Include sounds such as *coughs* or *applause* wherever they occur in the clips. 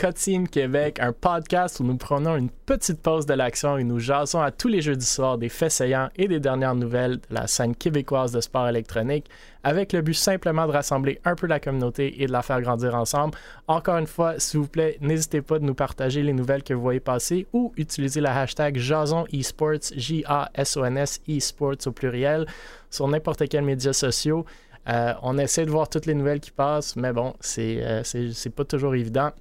Cotine Québec, un podcast où nous prenons une petite pause de l'action et nous jasons à tous les jeudis soirs des faits saillants et des dernières nouvelles de la scène québécoise de sport électronique, avec le but simplement de rassembler un peu la communauté et de la faire grandir ensemble. Encore une fois, s'il vous plaît, n'hésitez pas de nous partager les nouvelles que vous voyez passer ou utiliser la hashtag Jason Esports, J-A-S-O-N-S Esports au pluriel, sur n'importe quel média social. Euh, on essaie de voir toutes les nouvelles qui passent, mais bon, c'est euh, pas toujours évident.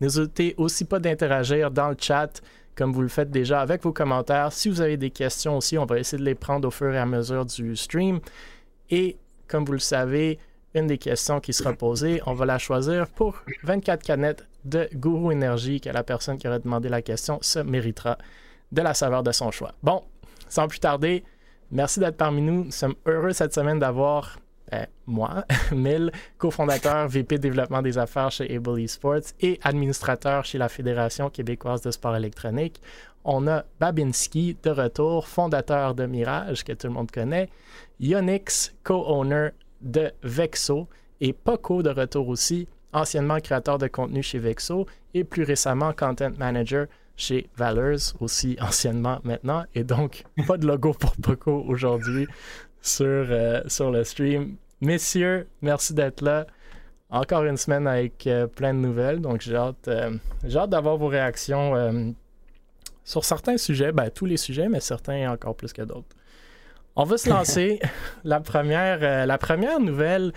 N'hésitez aussi pas d'interagir dans le chat comme vous le faites déjà avec vos commentaires. Si vous avez des questions aussi, on va essayer de les prendre au fur et à mesure du stream. Et comme vous le savez, une des questions qui sera posée, on va la choisir pour 24 canettes de Guru Énergie, que la personne qui aurait demandé la question se méritera de la saveur de son choix. Bon, sans plus tarder, merci d'être parmi nous. Nous sommes heureux cette semaine d'avoir ben, moi, *laughs* Mil, cofondateur, VP développement des affaires chez Able Esports et administrateur chez la Fédération québécoise de sport électronique. On a Babinski de retour, fondateur de Mirage, que tout le monde connaît, Yonix, co-owner de Vexo, et Poco de retour aussi, anciennement créateur de contenu chez Vexo et plus récemment content manager chez Valors, aussi *laughs* anciennement maintenant. Et donc, pas de logo pour Poco aujourd'hui sur, euh, sur le stream. Messieurs, merci d'être là. Encore une semaine avec euh, plein de nouvelles. Donc, j'ai hâte, euh, hâte d'avoir vos réactions sur certains sujets. Ben, tous les sujets, mais certains encore plus que d'autres. On va se *laughs* lancer. la, première, la première nouvelle,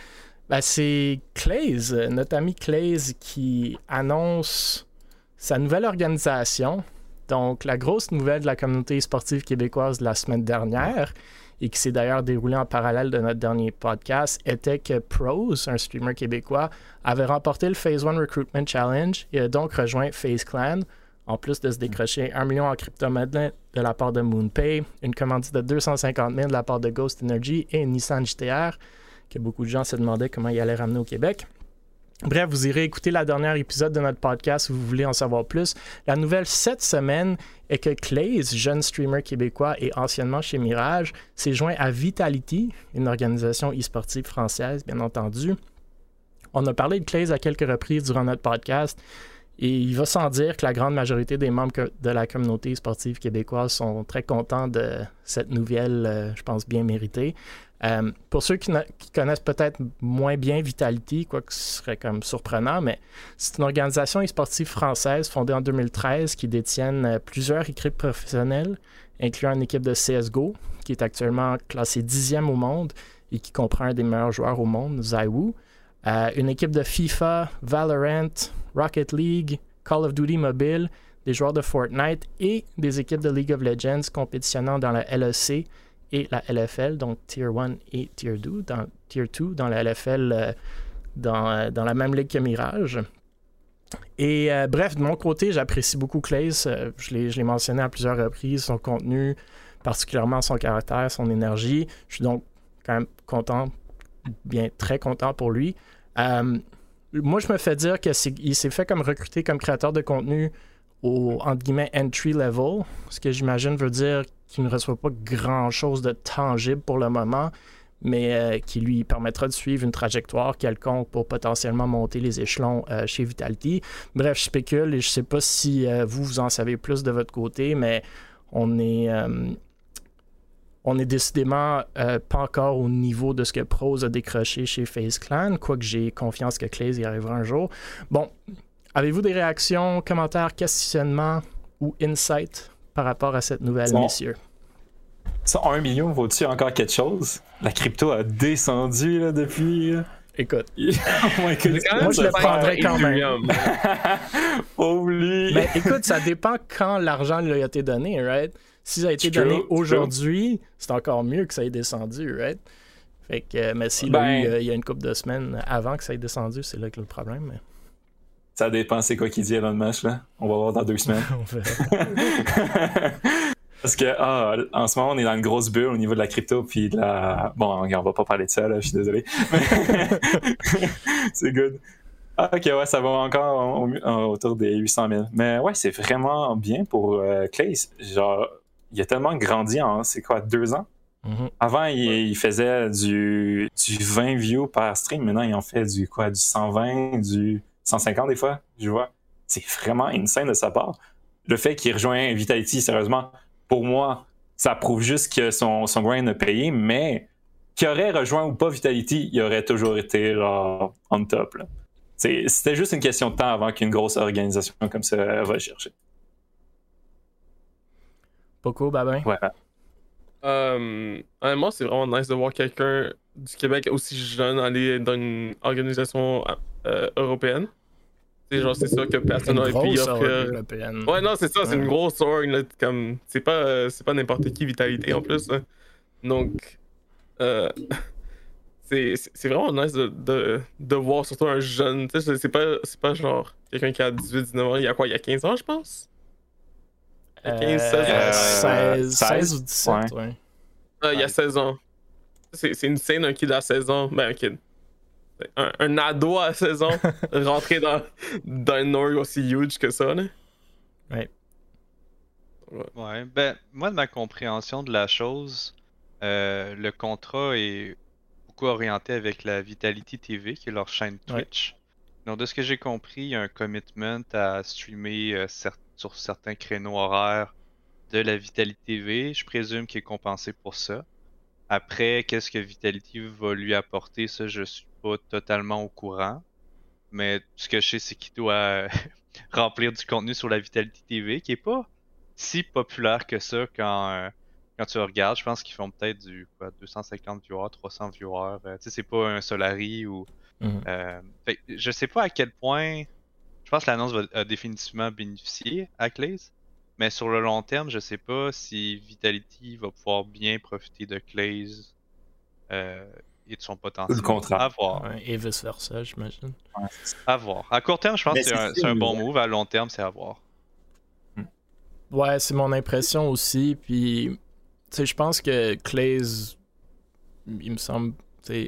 ben, c'est Clays, notre ami Clays, qui annonce sa nouvelle organisation. Donc, la grosse nouvelle de la communauté sportive québécoise de la semaine dernière, et qui s'est d'ailleurs déroulé en parallèle de notre dernier podcast, était que Pros, un streamer québécois, avait remporté le Phase 1 Recruitment Challenge et a donc rejoint Phase Clan, en plus de se décrocher un million en crypto-monnaie de la part de MoonPay, une commandite de 250 000 de la part de Ghost Energy et une Nissan GTR, que beaucoup de gens se demandaient comment il allait ramener au Québec. Bref, vous irez écouter la dernière épisode de notre podcast si vous voulez en savoir plus. La nouvelle cette semaine est que Clays, jeune streamer québécois et anciennement chez Mirage, s'est joint à Vitality, une organisation e-sportive française, bien entendu. On a parlé de Clays à quelques reprises durant notre podcast. Et il va sans dire que la grande majorité des membres de la communauté sportive québécoise sont très contents de cette nouvelle, euh, je pense, bien méritée. Euh, pour ceux qui, connaissent peut-être moins bien Vitality, quoi que ce serait comme surprenant, mais c'est une organisation e-sportive française fondée en 2013 qui détienne euh, plusieurs équipes professionnelles, incluant une équipe de CSGO qui est actuellement classée dixième au monde et qui comprend un des meilleurs joueurs au monde, Zaiwu. Euh, une équipe de FIFA, Valorant, Rocket League, Call of Duty Mobile, des joueurs de Fortnite et des équipes de League of Legends compétitionnant dans la LEC et la LFL, donc Tier 1 et Tier 2, dans, tier 2, dans la LFL, euh, dans, euh, dans, la même ligue que Mirage. Et euh, bref, de mon côté, j'apprécie beaucoup Clays. je l'ai mentionné à plusieurs reprises, son contenu, particulièrement son caractère, son énergie. Je suis donc quand même content, bien très content pour lui. moi, je me fais dire qu'il s'est fait comme recruter comme créateur de contenu au entre guillemets entry level, ce que j'imagine veut dire qu'il ne reçoit pas grand-chose de tangible pour le moment, mais euh, qui lui permettra de suivre une trajectoire quelconque pour potentiellement monter les échelons euh, chez Vitality. Bref, je spécule et je ne sais pas si euh, vous, vous en savez plus de votre côté, mais on est, on décidément pas encore au niveau de ce que Prose a décroché chez FaceClan, Clan, quoique j'ai confiance que Clays y arrivera un jour. Bon, avez-vous des réactions, commentaires, questionnements ou insights par rapport à cette nouvelle, messieurs? Ça, 1 million vaut-tu encore quelque chose? La crypto a descendu là, depuis. Écoute, oh moi je le prendrais quand même. Oublie. *laughs* Mais écoute, ça dépend quand l'argent lui a été donné, right? Si ça a été donné aujourd'hui, c'est encore mieux que ça ait descendu, right? Fait que, mais si ben, il y a une couple de semaines avant que ça ait descendu, c'est là que le problème. Ça dépend c'est quoi qui dit Elon Musk, là. On va voir dans deux semaines. *laughs* *laughs* Parce que ah, en ce moment, on est dans une grosse bulle au niveau de la crypto, puis de la. Bon, on va pas parler de ça, là, je suis désolé. *laughs* c'est good. Ah, ok, ouais, ça va encore autour des 800 000. Mais ouais, c'est vraiment bien pour euh, Clay. Genre, il a tellement grandi en, c'est quoi, deux ans? Mm-hmm. Avant, il, faisait du, du 20 views par stream. Maintenant, il en fait du quoi, du 120, du 150 des fois, je vois. C'est vraiment insane de sa part. Le fait qu'il rejoint Vitality, sérieusement, pour moi, ça prouve juste que son, son grind a payé, mais qu'il aurait rejoint ou pas Vitality, il aurait toujours été genre on top. C'était juste une question de temps avant qu'une grosse organisation comme ça va chercher. Poco, Babin? Ouais. Euh, honnêtement, c'est vraiment nice de voir quelqu'un du Québec aussi jeune aller dans une organisation euh, européenne. C'est genre, c'est sûr que personne n'aurait pu y offrir. Ouais, non, c'est ça, c'est une grosse org. comme... C'est pas, c'est pas n'importe qui Vitalité en plus. Donc, euh, *laughs* c'est vraiment nice de, de, de, voir surtout un jeune. C'est pas, pas genre quelqu'un qui a 18-19 ans. Il y a quoi Il y a 15 ans, je pense? 15, 16, 16, ou 17, ouais. Ah, il y a 16 ans. C'est une scène, un kid à 16 ans. Ben, un kid. Un, un ado à 16 ans *laughs* rentrer dans, dans une org aussi huge que ça, là. Ouais. Ouais, ben, moi, de ma compréhension de la chose, euh, le contrat est beaucoup orienté avec la Vitality TV, qui est leur chaîne Twitch. Donc, de ce que j'ai compris, il y a un commitment à streamer euh, sur certains créneaux horaires de la Vitality TV. Je présume qu'il est compensé pour ça. Après, qu'est-ce que Vitality va lui apporter, ça, je suis pas totalement au courant. Mais ce que je sais, c'est qu'il doit *laughs* remplir du contenu sur la Vitality TV, qui est pas si populaire que ça quand, euh, quand tu regardes. Je pense qu'ils font peut-être du quoi, 250 viewers, 300 viewers. Euh, tu sais, c'est pas un Solari ou. Mhm. Euh, je sais pas à quel point. Je pense que l'annonce va définitivement bénéficier à Clays. Mais sur le long terme, je sais pas si Vitality va pouvoir bien profiter de Clays euh, et de son potentiel. Le contrat. À voir. et vice versa, j'imagine. À voir. À court terme, je pense que c'est un, bon move. À long terme, c'est à voir. Ouais, c'est mon impression aussi. Puis, tu sais, je pense que Clays, il me semble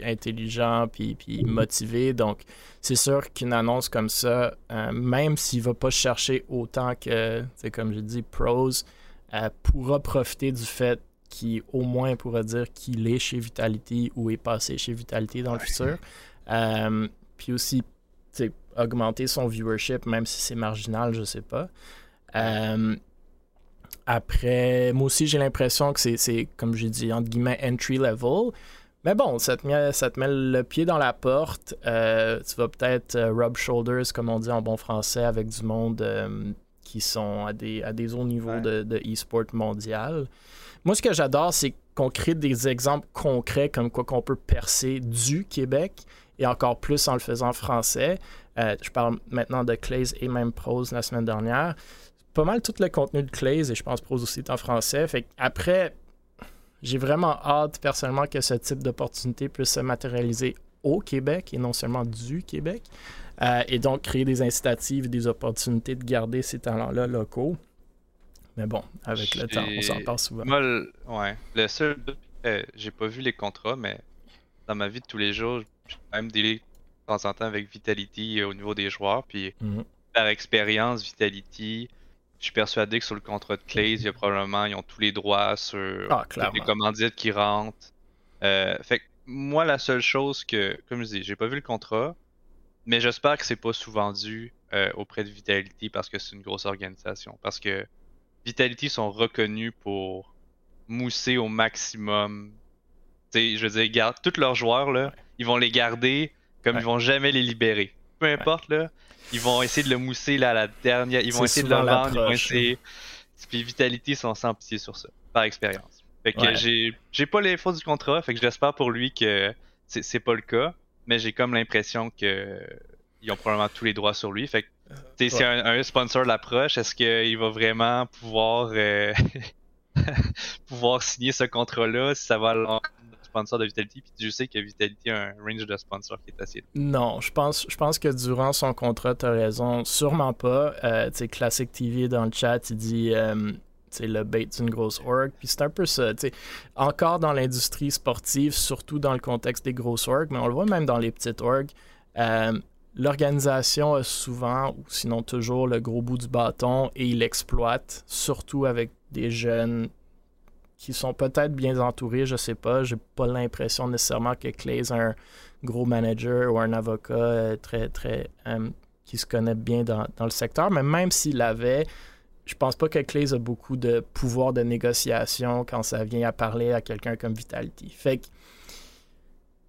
intelligent puis, puis motivé. Donc, c'est sûr qu'une annonce comme ça, euh, même s'il va pas chercher autant que, comme je dis, pros, euh, pourra profiter du fait qu'il au moins pourra dire qu'il est chez Vitality ou est passé chez Vitality dans le futur. Euh, puis aussi, augmenter son viewership, même si c'est marginal, je sais pas. après, moi aussi, j'ai l'impression que c'est, comme j'ai dit, entre guillemets, entry level. Mais bon, ça te, met, ça te met le pied dans la porte. Euh, tu vas peut-être euh, rub shoulders, comme on dit en bon français, avec du monde euh, qui sont à des, à des hauts niveaux de, e-sport mondial. Moi, ce que j'adore, c'est qu'on crée des exemples concrets comme quoi qu'on peut percer du Québec et encore plus en le faisant français. je parle maintenant de Clays et même Prose la semaine dernière. Pas mal tout le contenu de Clays et je pense Prose aussi est en français. Fait après, j'ai vraiment hâte personnellement que ce type d'opportunité puisse se matérialiser au Québec et non seulement du Québec. Euh, et donc créer des incitatives, des opportunités de garder ces talents-là locaux. Mais bon, avec le temps, on s'en parle souvent. Moi, le, ouais. Le seul, euh, j'ai pas vu les contrats, mais dans ma vie de tous les jours, j'ai quand même délai de temps en temps avec Vitality au niveau des joueurs. Puis mhm. par expérience, Vitality, je suis persuadé que sur le contrat de Clays, il y a probablement, ils ont tous les droits sur ah, les commandites qui rentrent. Euh, fait que moi, la seule chose que, comme je dis, j'ai pas vu le contrat, mais j'espère que c'est pas sous-vendu euh, auprès de Vitality parce que c'est une grosse organisation. Parce que Vitality sont reconnus pour mousser au maximum. je veux dire, garde, tous leurs joueurs, là, ils vont les garder comme ils vont jamais les libérer. Peu importe, là, ils vont essayer de le mousser là, à la dernière. Ils vont essayer de le vendre. Ils vont essayer. Puis Vitality sont sans pitié sur ça, par expérience. Fait que j'ai, j'ai pas l'info du contrat, fait que j'espère pour lui que c'est, c'est pas le cas, mais j'ai comme l'impression que ils ont probablement tous les droits sur lui. Fait que si un, sponsor l'approche, est-ce qu'il va vraiment pouvoir euh, *laughs* pouvoir signer ce contrat-là si ça va sponsor de Vitality, puis je sais que Vitality a un range de sponsors qui est assez. Non, je pense, je pense que durant son contrat, tu as raison, sûrement pas. Euh, tu sais, Classic TV dans le chat, il dit. Euh, c'est le bait d'une grosse org. Puis c'est un peu ça. Encore dans l'industrie sportive, surtout dans le contexte des grosses orgs, mais on le voit même dans les petites orgs, euh, l'organisation a souvent, ou sinon toujours, le gros bout du bâton et il l'exploite, surtout avec des jeunes qui sont peut-être bien entourés, je sais pas. J'ai pas l'impression nécessairement que Clay est un gros manager ou un avocat euh, très, très. Euh, qui se connaît bien dans, le secteur. Mais même s'il l'avait, je pense pas que Clays a beaucoup de pouvoir de négociation quand ça vient à parler à quelqu'un comme Vitality. Fait que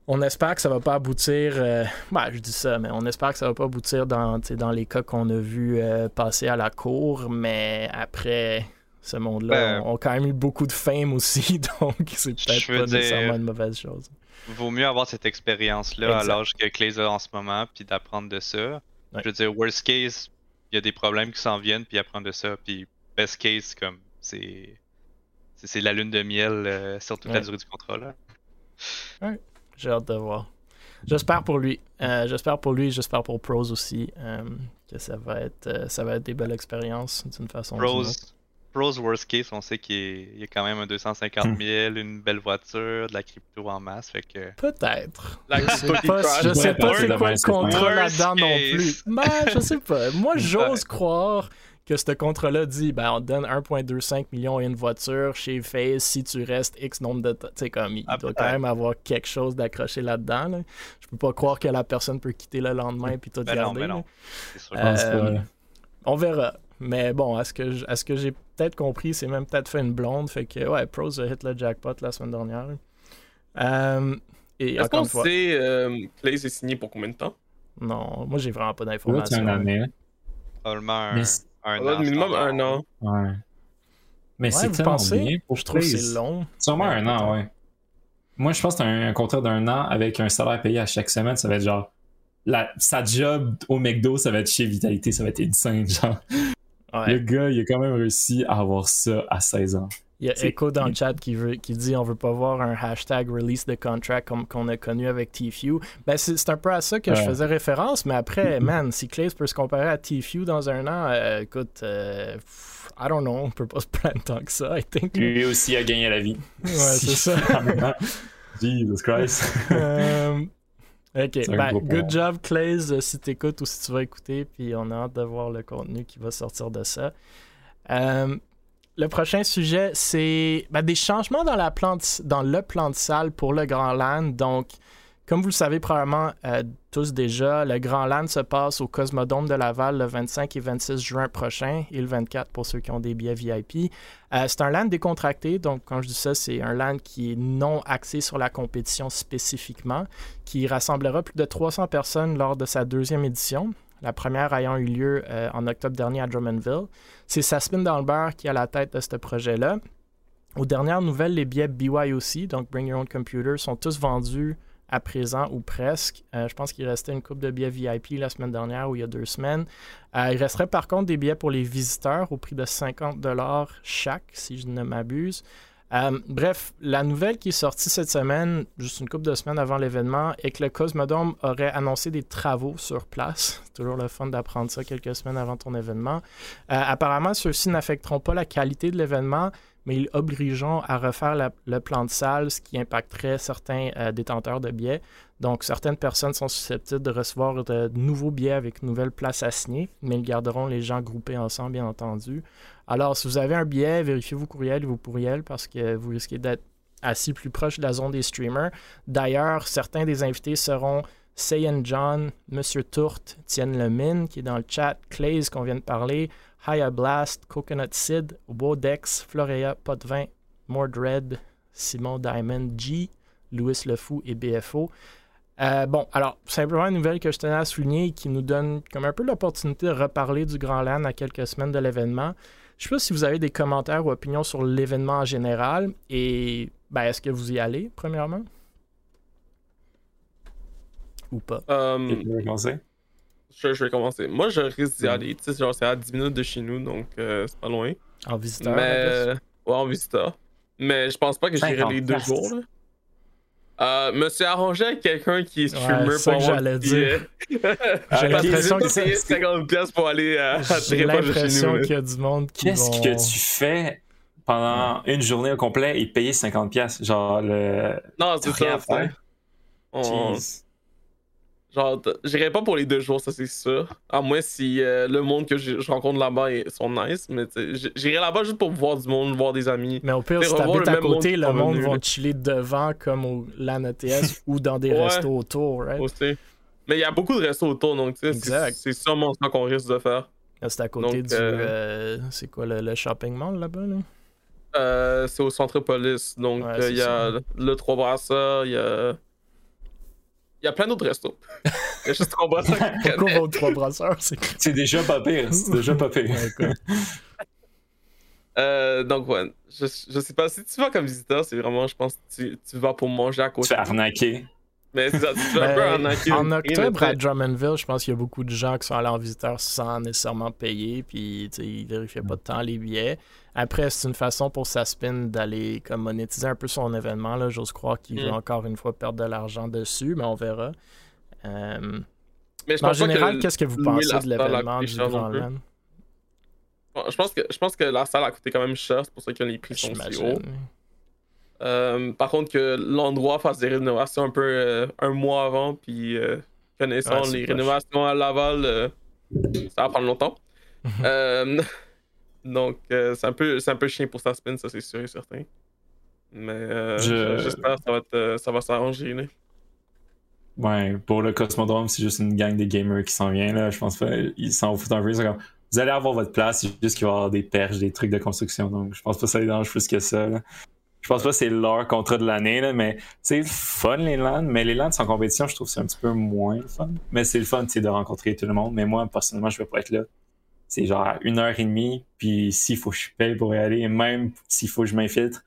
on espère que ça va pas aboutir. Euh, bah, je dis ça, mais on espère que ça va pas aboutir dans, dans les cas qu'on a vu euh, passer à la cour. Mais après, ce monde-là, ben, on, a quand même eu beaucoup de fame aussi, *laughs* donc c'est peut-être pas nécessairement une mauvaise chose. Vaut mieux avoir cette expérience-là à l'âge que Clay a en ce moment, puis d'apprendre de ça. Je veux dire, worst case, il y a des problèmes qui s'en viennent, puis apprendre de ça. Puis best case, comme c'est c'est la lune de miel euh, sur toute la durée du contrat. Là. Ouais. J'ai hâte de voir. J'espère pour lui. Euh, j'espère pour lui, j'espère pour Pros aussi euh, que ça va être euh, ça va être des belles expériences d'une façon Pros, Pros worst case, on sait qu'il y a quand même un 250 000, une belle voiture, de la crypto en masse, fait que. Peut-être. Je sais pas, je sais pas c'est quoi le contrat là-dedans non plus. Ben, je sais pas. Moi, *laughs* j'ose croire que ce contrat-là dit ben, on te donne 1,25 million et une voiture chez FaZe si tu restes X nombre de temps. Tu sais, comme il ah, doit quand même avoir quelque chose d'accroché là-dedans. Là. Je peux pas croire que la personne peut quitter le lendemain puis tout ben garder. Non, euh, on verra. Mais bon, à ce que, ce que j'ai peut-être compris, c'est même peut-être fait une blonde. Fait que, ouais, Pros a hit le jackpot la semaine dernière. Euh, et Est-ce qu'on sait euh, Clay est signé pour combien de temps? Non, moi j'ai vraiment pas d'informations. Probablement un an. minimum un an. Ouais. Mais c'est tellement bien pour Je trouve que c'est long. Sûrement un an, ouais. Moi, je pense que un, un contrat d'un an avec un salaire payé à chaque semaine, ça va être genre. La, sa job au McDo, ça va être chez Vitalité, ça va être insane, genre. Le gars, il a quand même réussi à avoir ça à 16 ans. Il y a Echo dans le chat qui, veut, qui dit on veut pas voir un hashtag release de contract comme qu'on a connu avec TFU. Ben, c'est un peu à ça que je faisais référence, mais après, *clears throat* man, si Clays peut se comparer à TFU dans un an, euh, écoute, euh, I don't know, on peut pas se plaindre tant que ça, I think. Lui aussi a gagné la vie. Ouais, c'est ça. *laughs* Jesus Christ. Euh, ok, ben, good job, Clays, si t'écoutes ou si tu vas écouter, puis on a hâte de voir le contenu qui va sortir de ça. Euh, le prochain sujet, c'est ben, des changements dans, le plan de salle pour le Grand Land. Donc, comme vous le savez probablement euh, tous déjà, le Grand Land se passe au Cosmodome de Laval le 25 et 26 juin prochain et le 24 pour ceux qui ont des billets VIP. Euh, c'est un land décontracté, donc quand je dis ça, c'est un land qui est non axé sur la compétition spécifiquement, qui rassemblera plus de 300 personnes lors de sa deuxième édition la première ayant eu lieu euh, en octobre dernier à Drummondville. C'est Saspin Dalbert qui est à la tête de ce projet-là. Aux dernières nouvelles, les billets BYOC, donc Bring Your Own Computer, sont tous vendus à présent ou presque. Euh, je pense qu'il restait une coupe de billets VIP la semaine dernière ou il y a deux semaines. Euh, il resterait par contre des billets pour les visiteurs au prix de 50 chaque, si je ne m'abuse. Euh, bref, la nouvelle qui est sortie cette semaine, juste une couple de semaines avant l'événement, est que le Cosmodome aurait annoncé des travaux sur place. *laughs* Toujours le fun d'apprendre ça quelques semaines avant ton événement. Euh, apparemment, ceux-ci n'affecteront pas la qualité de l'événement, mais ils obligeront à refaire le plan de salle, ce qui impacterait certains euh, détenteurs de billets. Donc, certaines personnes sont susceptibles de recevoir de nouveaux billets avec une nouvelle place assignée, mais ils garderont les gens groupés ensemble, bien entendu. Alors, si vous avez un billet, vérifiez vos courriels et vos pourriels parce que vous risquez d'être assis plus proche de la zone des streamers. D'ailleurs, certains des invités seront Saiyan John, Monsieur Tourte, Tienne Lemine qui est dans le chat, Clays qu'on vient de parler, Haya Blast, Coconut Sid, Wodex, Florea, Potvin, Mordred, Simon Diamond, G, Louis Le Fou et BFO. Euh, bon, alors, simplement une nouvelle que je tenais à souligner qui nous donne comme un peu l'opportunité de reparler du Grand LAN à quelques semaines de l'événement. Je ne sais pas si vous avez des commentaires ou opinions sur l'événement en général et ben, est-ce que vous y allez, premièrement? Ou pas? Um, je vais commencer? Je, vais commencer. Moi, je risque d'y mm. aller. Tu sais, genre, c'est à 10 minutes de chez nous, donc euh, c'est pas loin. En visiteur? Mais... Ouais, en visiteur. Mais je pense pas que j'irai les deux jours. Là. Euh, me suis arrangé avec quelqu'un qui est streamer ouais, pour que j'allais dire. J'ai *laughs* l'impression que c'est 50 pièces pour aller à J'ai l'impression qu'il y a du monde qui Qu'est-ce que tu fais pendant une journée au complet et payer 50 pièces genre le Non, c'est ça. On... Genre, j'irai pas pour les deux jours, ça c'est sûr. À moins si euh, le monde que je rencontre là-bas sont nice, mais j'irai là-bas juste pour voir du monde, voir des amis. Mais au pire, si t'habites à côté, le monde va chiller devant comme au LAN ETS *laughs* ou dans des restos autour, right? Aussi. Mais il y a beaucoup de restos autour, donc c'est sûrement ça qu'on risque de faire. C'est à côté du. Euh, c'est quoi le, shopping mall là-bas? Là? Euh, c'est au Centropolis. Donc, il y a le Trois Brasseurs, il y a. Il y a plein d'autres restos. Il y a juste trois brasseurs. *laughs* Pourquoi vos trois brasseurs? C'est déjà pas pire. C'est déjà pas pire. *laughs* euh, donc, ouais. Je, je sais pas. Si tu vas comme visiteur, c'est vraiment, je pense, tu, tu vas pour manger à côté. Tu fais arnaquer. Mais ça, tu un peu arnaquer. En octobre, à Drummondville, je pense qu'il y a beaucoup de gens qui sont allés en visiteur sans nécessairement payer. Puis, ils vérifiaient pas de temps les billets. Après, c'est une façon pour Saspin d'aller comme monétiser un peu son événement. Là. J'ose croire qu'il veut mm. encore une fois perdre de l'argent dessus, mais on verra. Euh, mais en général, qu'est-ce que vous pensez de l'événement du Grand LAN? je, pense que, je pense que la salle a coûté quand même cher, c'est pour ça que les prix sont si hauts. Euh, par contre, que l'endroit fasse des rénovations un peu euh, un mois avant, puis connaissant les rénovations à Laval, ça va prendre longtemps. *laughs* Donc, euh, c'est un, peu, un peu chien pour sa spin, ça c'est sûr et certain. Mais euh, j'espère que ça va, s'arranger. Ouais, pour le Cosmodrome, c'est juste une gang de gamers qui s'en vient. Là. Je pense pas ils s'en foutent un peu. Comme, vous allez avoir votre place, c'est juste qu'il va y avoir des perches, des trucs de construction. Donc, je pense pas que ça les dérange plus que ça. Là. Je pense pas que c'est leur contrat de l'année, mais c'est fun les LAN. Mais les LAN sans compétition, je trouve que c'est un petit peu moins fun. Mais c'est le fun de rencontrer tout le monde. Mais moi, personnellement, je vais pas être là c'est genre une heure et demie, puis s'il faut que je paye pour y aller, et même s'il faut que je m'infiltre,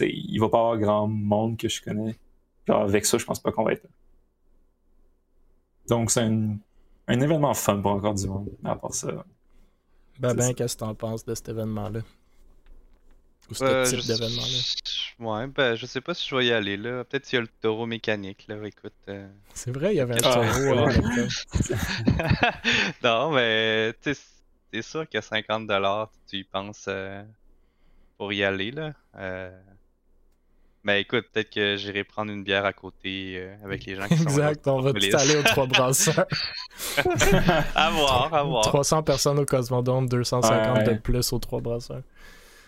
il va pas y avoir grand monde que je connais. avec ça, je pense pas qu'on va être là. Donc c'est un, événement fun pour encore du monde, à part ça. Ben, ben, qu'est-ce que t'en penses de cet événement-là? Ou ce euh, type d'événement-là? Ouais, ben, je sais pas si je vais y aller, là. Peut-être s'il y a le taureau mécanique, là. Écoute. Euh. C'est vrai, il y avait un ah. taureau, *laughs* non, mais, tu sais, c'est sûr que 50 tu y penses euh, pour y aller là? Euh... Ben écoute, peut-être que j'irai prendre une bière à côté euh, avec les gens qui sont Exact, on va tout aller aux trois brasseurs. *laughs* à voir, à voir. 300 personnes au Cosmodome, 250 de plus aux trois brasseurs.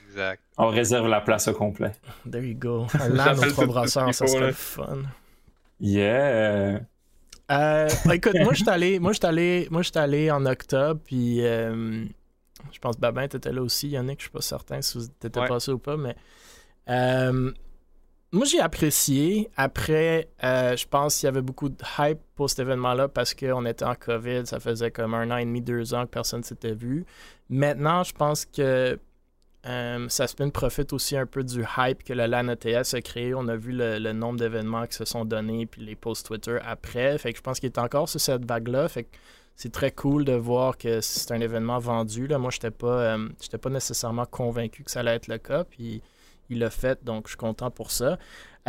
Exact. On réserve la place au complet. There you go. Là, aux trois brasseurs, ça serait fun. Yeah. Euh, écoute, moi, je suis allé, moi, allé, moi, allé en octobre, puis euh, je pense que Babin, t'étais là aussi, Yannick, je suis pas certain si t'étais ouais. passé ou pas, mais euh, moi, j'ai apprécié. Après, je pense qu'il y avait beaucoup de hype pour cet événement-là parce qu'on était en COVID, ça faisait comme un an et demi, deux ans que personne s'était vu. Maintenant, je pense que euh, Saspin profite aussi un peu du hype que le LAN ETS a créé. On a vu le, nombre d'événements qui se sont donnés, puis les posts Twitter après. Fait que je pense qu'il est encore sur cette vague-là. Fait que c'est très cool de voir que c'est un événement vendu. Là. Moi, je n'étais pas, euh, pas nécessairement convaincu que ça allait être le cas, puis il l'a fait, donc je suis content pour ça.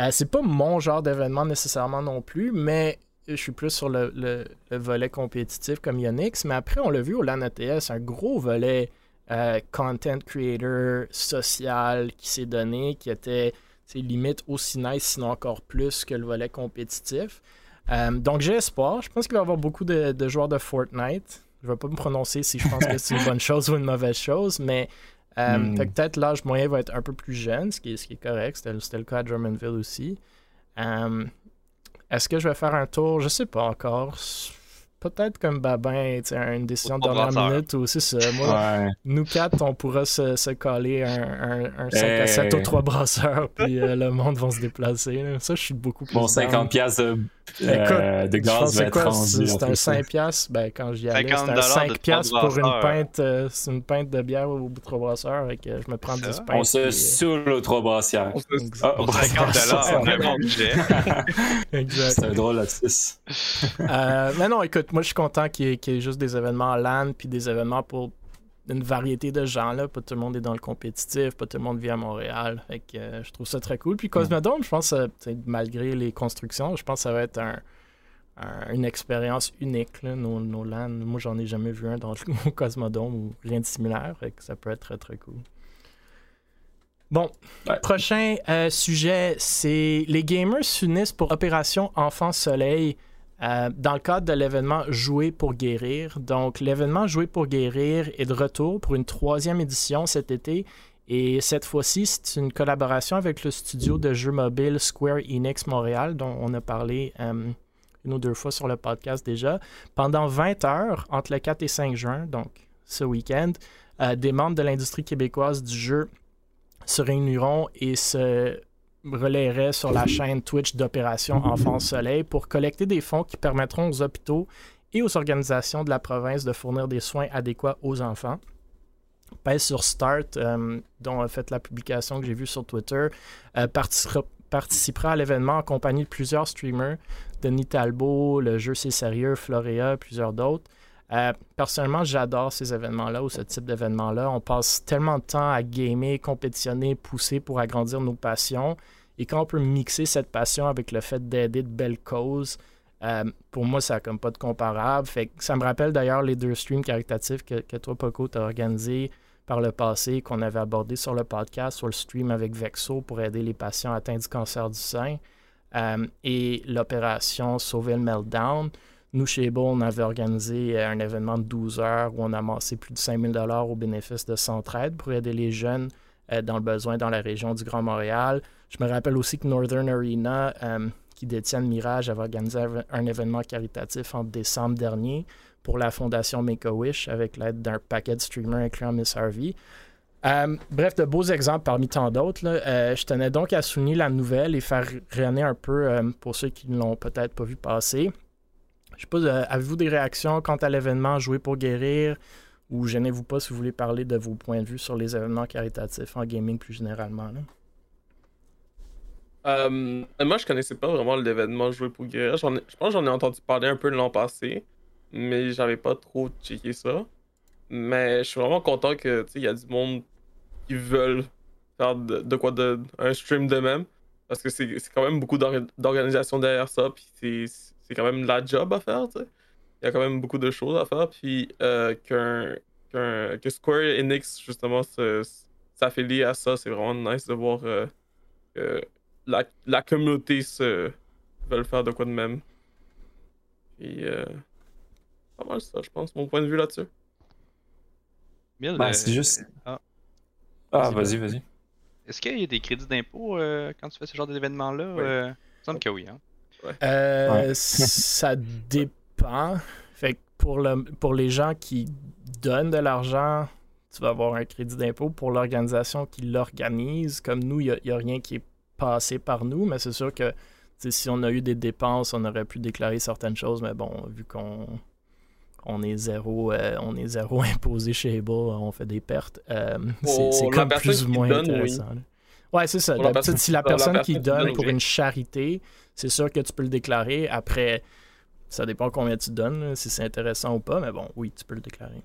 Euh, c'est pas mon genre d'événement nécessairement non plus, mais je suis plus sur le, le, volet compétitif comme Yonix. Mais après, on l'a vu au LAN ETS, un gros volet euh, content creator social qui s'est donné, qui était limite aussi nice, sinon encore plus que le volet compétitif. Euh, donc j'ai espoir. Je pense qu'il va y avoir beaucoup de, joueurs de Fortnite. Je ne vais pas me prononcer si je pense que c'est une bonne *laughs* chose ou une mauvaise chose, mais euh, hmm. peut-être l'âge moyen va être un peu plus jeune, ce qui est, ce qui est correct. C'était le cas à Drummondville aussi. Est-ce que je vais faire un tour? Je sais pas encore peut-être comme Babin, une décision de dernière minute ou c'est ça. Moi, nous quatre, on pourra se, se coller un, un, 5 à 7 aux trois brasseurs, puis euh, le monde va se déplacer. Ça, je suis beaucoup plus. Bon, 50 pièces de, euh, de gaz va être rendu. C'est un 5 pièces, ben, quand j'y allais, c'était un 5 pièces pour une pinte, euh, une pinte de bière au trois brasseurs, et que je me prends 10 pintes. On se saoule aux trois brassières. On se... Ah, 50 dollars, on a bon budget. exact. C'est un drôle là euh, mais non, écoute, moi, je suis content qu'il y, ait juste des événements LAN, puis des événements pour une variété de gens là. Pas tout le monde est dans le compétitif, pas tout le monde vit à Montréal. Fait que, euh, je trouve ça très cool. Puis Cosmodome, je pense, euh, malgré les constructions, je pense que ça va être une expérience unique. Là, nos, nos LAN. Moi, j'en ai jamais vu un dans le *laughs* Cosmodome ou rien de similaire. Fait que ça peut être très très cool. Bon, prochain euh, sujet, c'est les gamers s'unissent pour Opération Enfant Soleil. Euh, dans le cadre de l'événement Jouer pour guérir. Donc, l'événement Jouer pour guérir est de retour pour une troisième édition cet été. Et cette fois-ci, c'est une collaboration avec le studio de jeux mobile Square Enix Montréal, dont on a parlé euh, une ou deux fois sur le podcast déjà. Pendant 20 heures, entre le 4 et 5 juin, donc ce week-end, euh, des membres de l'industrie québécoise du jeu se réuniront et se relaieraient sur la chaîne Twitch d'Opération Enfance Soleil pour collecter des fonds qui permettront aux hôpitaux et aux organisations de la province de fournir des soins adéquats aux enfants. Pèse sur Start, euh, dont a fait la publication que j'ai vue sur Twitter, euh, participera, à l'événement en compagnie de plusieurs streamers, Denis Talbot, le jeu C'est Sérieux, Florea, plusieurs d'autres. Euh, personnellement, j'adore ces événements-là ou ce type d'événements-là. On passe tellement de temps à gamer, compétitionner, pousser pour agrandir nos passions. Et quand on peut mixer cette passion avec le fait d'aider de belles causes, euh, pour moi, ça n'a comme pas de comparable. Ça me rappelle d'ailleurs les deux streams caritatifs que, toi, Poco, tu as organisés par le passé, qu'on avait abordé sur le podcast, sur le stream avec Vexo pour aider les patients atteints du cancer du sein, euh, et l'opération Sauver le Meltdown. Nous, chez Ebo, on avait organisé un événement de 12 heures où on a amassé plus de 5000 dollars au bénéfice de Centraide pour aider les jeunes euh, dans le besoin dans la région du Grand Montréal. Je me rappelle aussi que Northern Arena, euh, qui détient Mirage, avait organisé un événement caritatif en décembre dernier pour la fondation Make-A-Wish avec l'aide d'un paquet de streamers incluant Miss Harvey. Euh, bref, de beaux exemples parmi tant d'autres. je tenais donc à souligner la nouvelle et faire rayonner un peu pour ceux qui ne l'ont peut-être pas vu passer. Je sais pas, avez-vous des réactions quant à l'événement Jouer pour guérir ou gênez-vous pas si vous voulez parler de vos points de vue sur les événements caritatifs en gaming plus généralement? Euh, moi, je connaissais pas vraiment l'événement Jouer pour guérir. je pense que j'en ai entendu parler un peu l'an passé, mais j'avais pas trop checké ça. Mais je suis vraiment content que il y a du monde qui veulent faire de, quoi de un stream de même. Parce que c'est quand même beaucoup d'organisations derrière ça. Puis c'est quand même la job à faire, tu sais. Il y a quand même beaucoup de choses à faire, puis euh, qu'un, que Square Enix, justement, s'affilie à ça, c'est vraiment nice de voir euh, que la, la, communauté se veut faire de quoi de même. Et euh, pas mal ça, je pense, mon point de vue là-dessus. Ben, c'est juste. Ah, ah vas-y, vas-y. Est-ce qu'il y a des crédits d'impôt quand tu fais ce genre d'événement-là? Il me semble que oui, hein. Euh, ça dépend. *laughs* Fait pour, le, pour les gens qui donnent de l'argent, tu vas avoir un crédit d'impôt. Pour l'organisation qui l'organise, comme nous, il n'y a, rien qui est passé par nous, mais c'est sûr que si on a eu des dépenses, on aurait pu déclarer certaines choses, mais bon, vu qu'on on est zéro, euh, on est zéro *laughs* imposé chez Eba, on fait des pertes. Euh, c'est comme plus ou moins intéressant. Ouais, c'est ça. Si la personne qui donne pour une charité, c'est sûr que tu peux le déclarer. Après, ça dépend combien tu donnes, si c'est intéressant ou pas, mais bon, oui, tu peux le déclarer.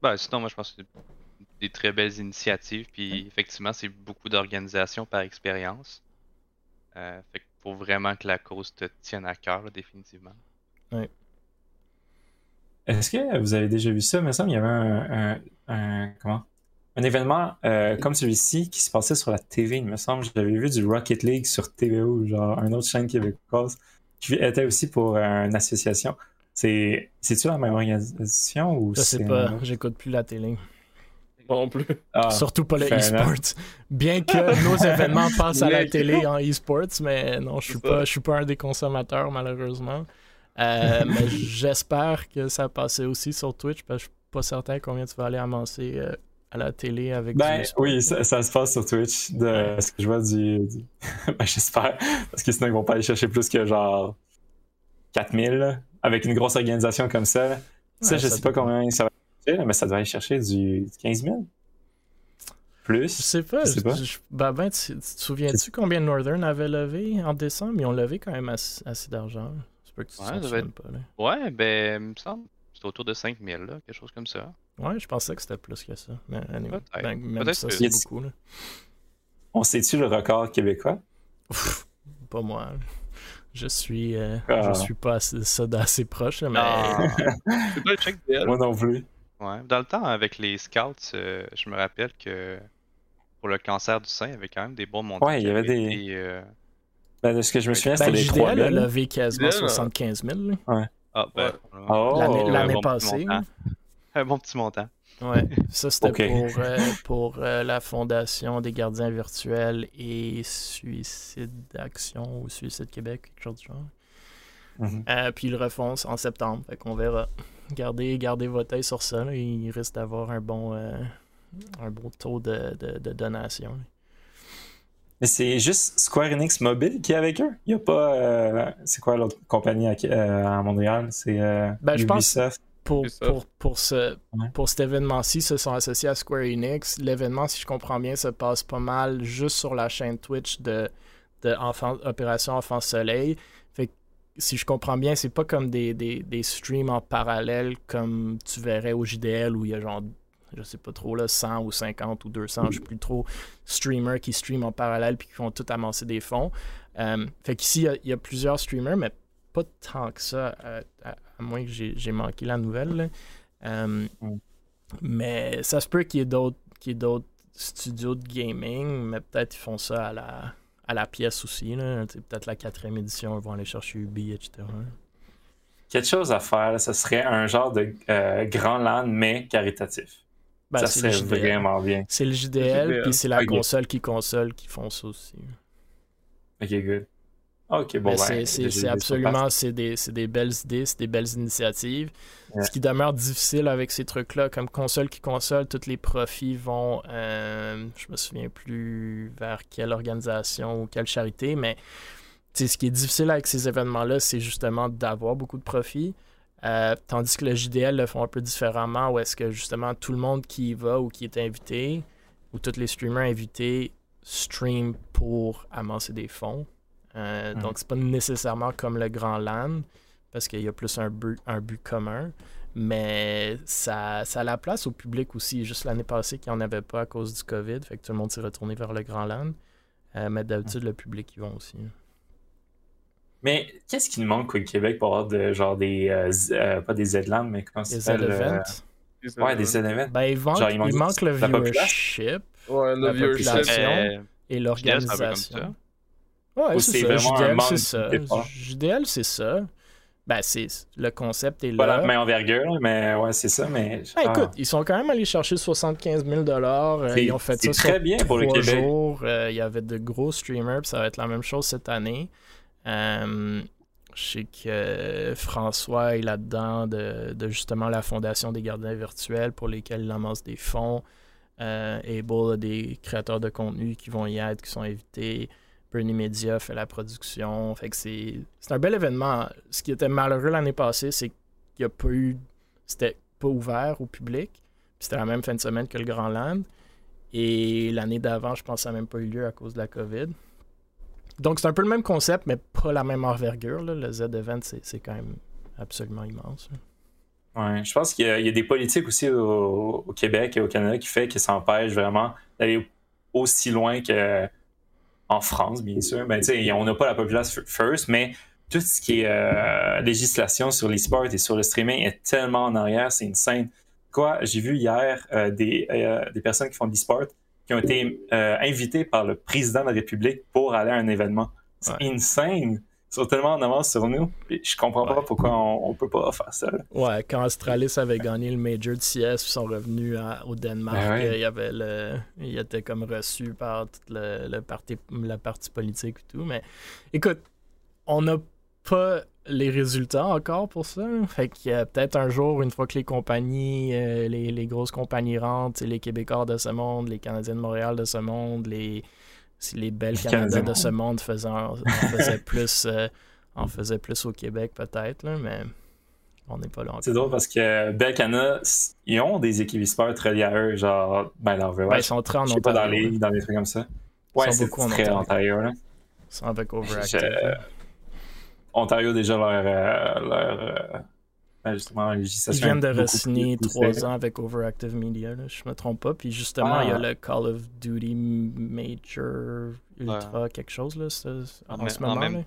Ben, sinon, moi, je pense que c'est des très belles initiatives. Puis, effectivement, c'est beaucoup d'organisations par expérience. Euh, fait qu'il faut vraiment que la cause te tienne à cœur, définitivement. Oui. Est-ce que vous avez déjà vu ça? Il me semble qu'il y avait un comment? un événement euh, comme celui-ci qui se passait sur la TV, il me semble. J'avais vu du Rocket League sur TVO, genre une autre chaîne québécoise, qui était aussi pour une association. C'est, c'est-tu la même organisation ou Je sais pas, j'écoute plus la télé. Non plus. Ah, Surtout pas le e-sports. Bien que *laughs* nos événements passent à la télé en e-sports, mais non, je suis pas, je suis pas un des consommateurs malheureusement. Euh, *laughs* mais j'espère que ça passait aussi sur Twitch parce que je suis pas certain combien tu vas aller amasser euh, à la télé avec ben, Oui, ça, se passe sur Twitch, de ce que je vois du. *laughs* ben, j'espère. Parce que sinon, ils vont pas aller chercher plus que genre 4000 avec une grosse organisation comme ça. ça, je sais pas combien ça va chercher, mais ça doit aller chercher du 15 000. Plus. Je sais pas. Je sais pas. ben, ben, tu, te souviens-tu combien Northern avait levé en décembre? Ils ont levé quand même assez, d'argent. C'est pas que tu ouais, pas. Là. Ouais, ben, il me semble. C'est autour de 5000, là, quelque chose comme ça. Ouais, je pensais que c'était plus que ça. Mais anyway, ben, même ça, c'est beaucoup. Là. On sait-tu le record québécois? pas moi. Je suis, euh, je ah. suis pas assez, ça d'assez proche, mais. Ah. *laughs* c'est pas le check Moi non plus. Ouais. Dans le temps, avec les scouts, euh, je me rappelle que pour le cancer du sein, il y avait quand même des bons montants. Ouais, il y avait des. Euh... Ben, de ce que je me souviens, c'était ben, les 3 000. a levé quasiment 75 000. Ouais. Ah, ben. Oh, l'année passée. Un bon petit montant. Ouais, *laughs* ça c'était pour, euh, pour euh, la Fondation des gardiens virtuels et Suicide d'Action ou Suicide Québec, quelque chose du genre. Mhm. Euh, puis ils le refont en septembre, fait qu'on verra. Gardez, gardez votre œil sur ça, il risque d'avoir un bon un bon taux de, de, donation. Mais c'est juste Square Enix Mobile qui est avec eux? Il n'y a pas. c'est quoi l'autre compagnie à, Montréal? C'est ben, Ubisoft? Pour, pour, pour, ce, pour cet événement-ci, se sont associés à Square Enix. L'événement, si je comprends bien, se passe pas mal juste sur la chaîne Twitch de, de Opération Enfant Soleil. Fait si je comprends bien, c'est pas comme des, des, des, streams en parallèle comme tu verrais au JDL où il y a genre, je sais pas trop, là, 100 ou 50 ou 200, je sais plus trop, streamers qui streament en parallèle puis qui font tout amasser des fonds. Euh, fait qu'ici, il y, a plusieurs streamers, mais pas tant que ça, euh, à, moins que j'ai manqué la nouvelle. Euh, mais ça se peut qu'il y ait d'autres studios de gaming, mais peut-être ils font ça à la, à la pièce aussi. Peut-être la quatrième édition, ils vont aller chercher Ubi, etc. Quelque chose à faire, ce serait un genre de euh, grand LAN, mais caritatif. Ben, ça serait vraiment bien. C'est le JDL, puis c'est la console qui console qui font ça aussi. Ok, good. Ok, bon, ben, c'est absolument, c'est des, des, belles idées, c'est des belles initiatives. Ce qui demeure difficile avec ces trucs-là, comme console qui console, tous les profits vont, euh, je me souviens plus vers quelle organisation ou quelle charité, mais ce qui est difficile avec ces événements-là, c'est justement d'avoir beaucoup de profits. Euh, tandis que le JDL le font un peu différemment, où est-ce que justement tout le monde qui y va ou qui est invité, ou tous les streamers invités, stream pour amasser des fonds. Euh, hmm. Donc, c'est pas nécessairement comme le Grand LAN, parce qu'il y a plus un but, un but commun. Mais ça, ça a la place au public aussi. Juste l'année passée, qu'il n'y en avait pas à cause du COVID. Fait que tout le monde s'est retourné vers le Grand LAN. Euh, mais d'habitude, le public y va aussi. Mais qu'est-ce qui nous manque au Québec pour avoir de, genre des. Euh, pas des Z-LAN, mais comment ça s'appelle Des Ouais, des Z-Events. Ben, il manque, il manque, le viewership. Ouais, le viewership. Et l'organisation. Ouais, c'est ça. c'est ça. JDL, c'est ça. Ben, c'est le concept est là. Pas la même envergure, mais ouais, c'est ça. Mais ben, écoute, ils sont quand même allés chercher 75 000 dollars. Ils ont fait ça très bien pour le Québec. Jours. Euh, il y avait de gros streamers, puis ça va être la même chose cette année. Euh, je sais que François est là-dedans de, justement la fondation des gardiens virtuels pour lesquels il amasse des fonds. Euh, Able a des créateurs de contenu qui vont y être, qui sont invités. Bernie Media fait la production. Fait que c'est, un bel événement. Ce qui était malheureux l'année passée, c'est qu'il n'y a pas eu. C'était pas ouvert au public. C'était la même fin de semaine que le Grand Land. Et l'année d'avant, je pense que ça n'a même pas eu lieu à cause de la COVID. Donc c'est un peu le même concept, mais pas la même envergure. Le Z-Event, c'est, quand même absolument immense. Ouais, je pense qu'il y, a, des politiques aussi au, Québec et au Canada qui fait que ça empêche vraiment d'aller aussi loin que en France, bien sûr. Ben, on n'a pas la population first, mais tout ce qui est euh, législation sur l'e-sport et sur le streaming est tellement en arrière, c'est insane. Quoi, j'ai vu hier euh, des, euh, des personnes qui font de l'e-sport qui ont été invitées par le président de la République pour aller à un événement. C'est insane. Ils sont tellement en avance sur nous. je comprends pas pourquoi on, peut pas faire ça. Ouais, quand Astralis avait gagné le Major de CS, ils sont revenus au Danemark. Ben il, y avait le, il était comme reçu par toute le, parti, la partie politique et tout. Mais écoute, on n'a pas les résultats encore pour ça. Fait qu'il y a peut-être un jour, une fois que les compagnies, euh, les, les, grosses compagnies rentrent, les Québécois de ce monde, les Canadiens de Montréal de ce monde, les si les belles Canadiens de ce monde faisaient, en, faisaient plus euh, en faisaient plus au Québec peut-être, mais on n'est pas là encore. C'est drôle parce que Bel Canada, ils ont des équipes e-sport reliées à eux, genre ben dans ben, ils sont très en Ontario. pas dans les, dans les trucs comme ça. Ouais, c'est très en Ontario. Là. Ils sont avec Overactive. Ontario déjà leur, euh, leur euh, justement, Ils viennent de re-signer trois ans avec Overactive Media, là, je me trompe pas. Puis justement, il y a ah. le Call of Duty Major Ultra, quelque chose là, en, en, ce moment. En même,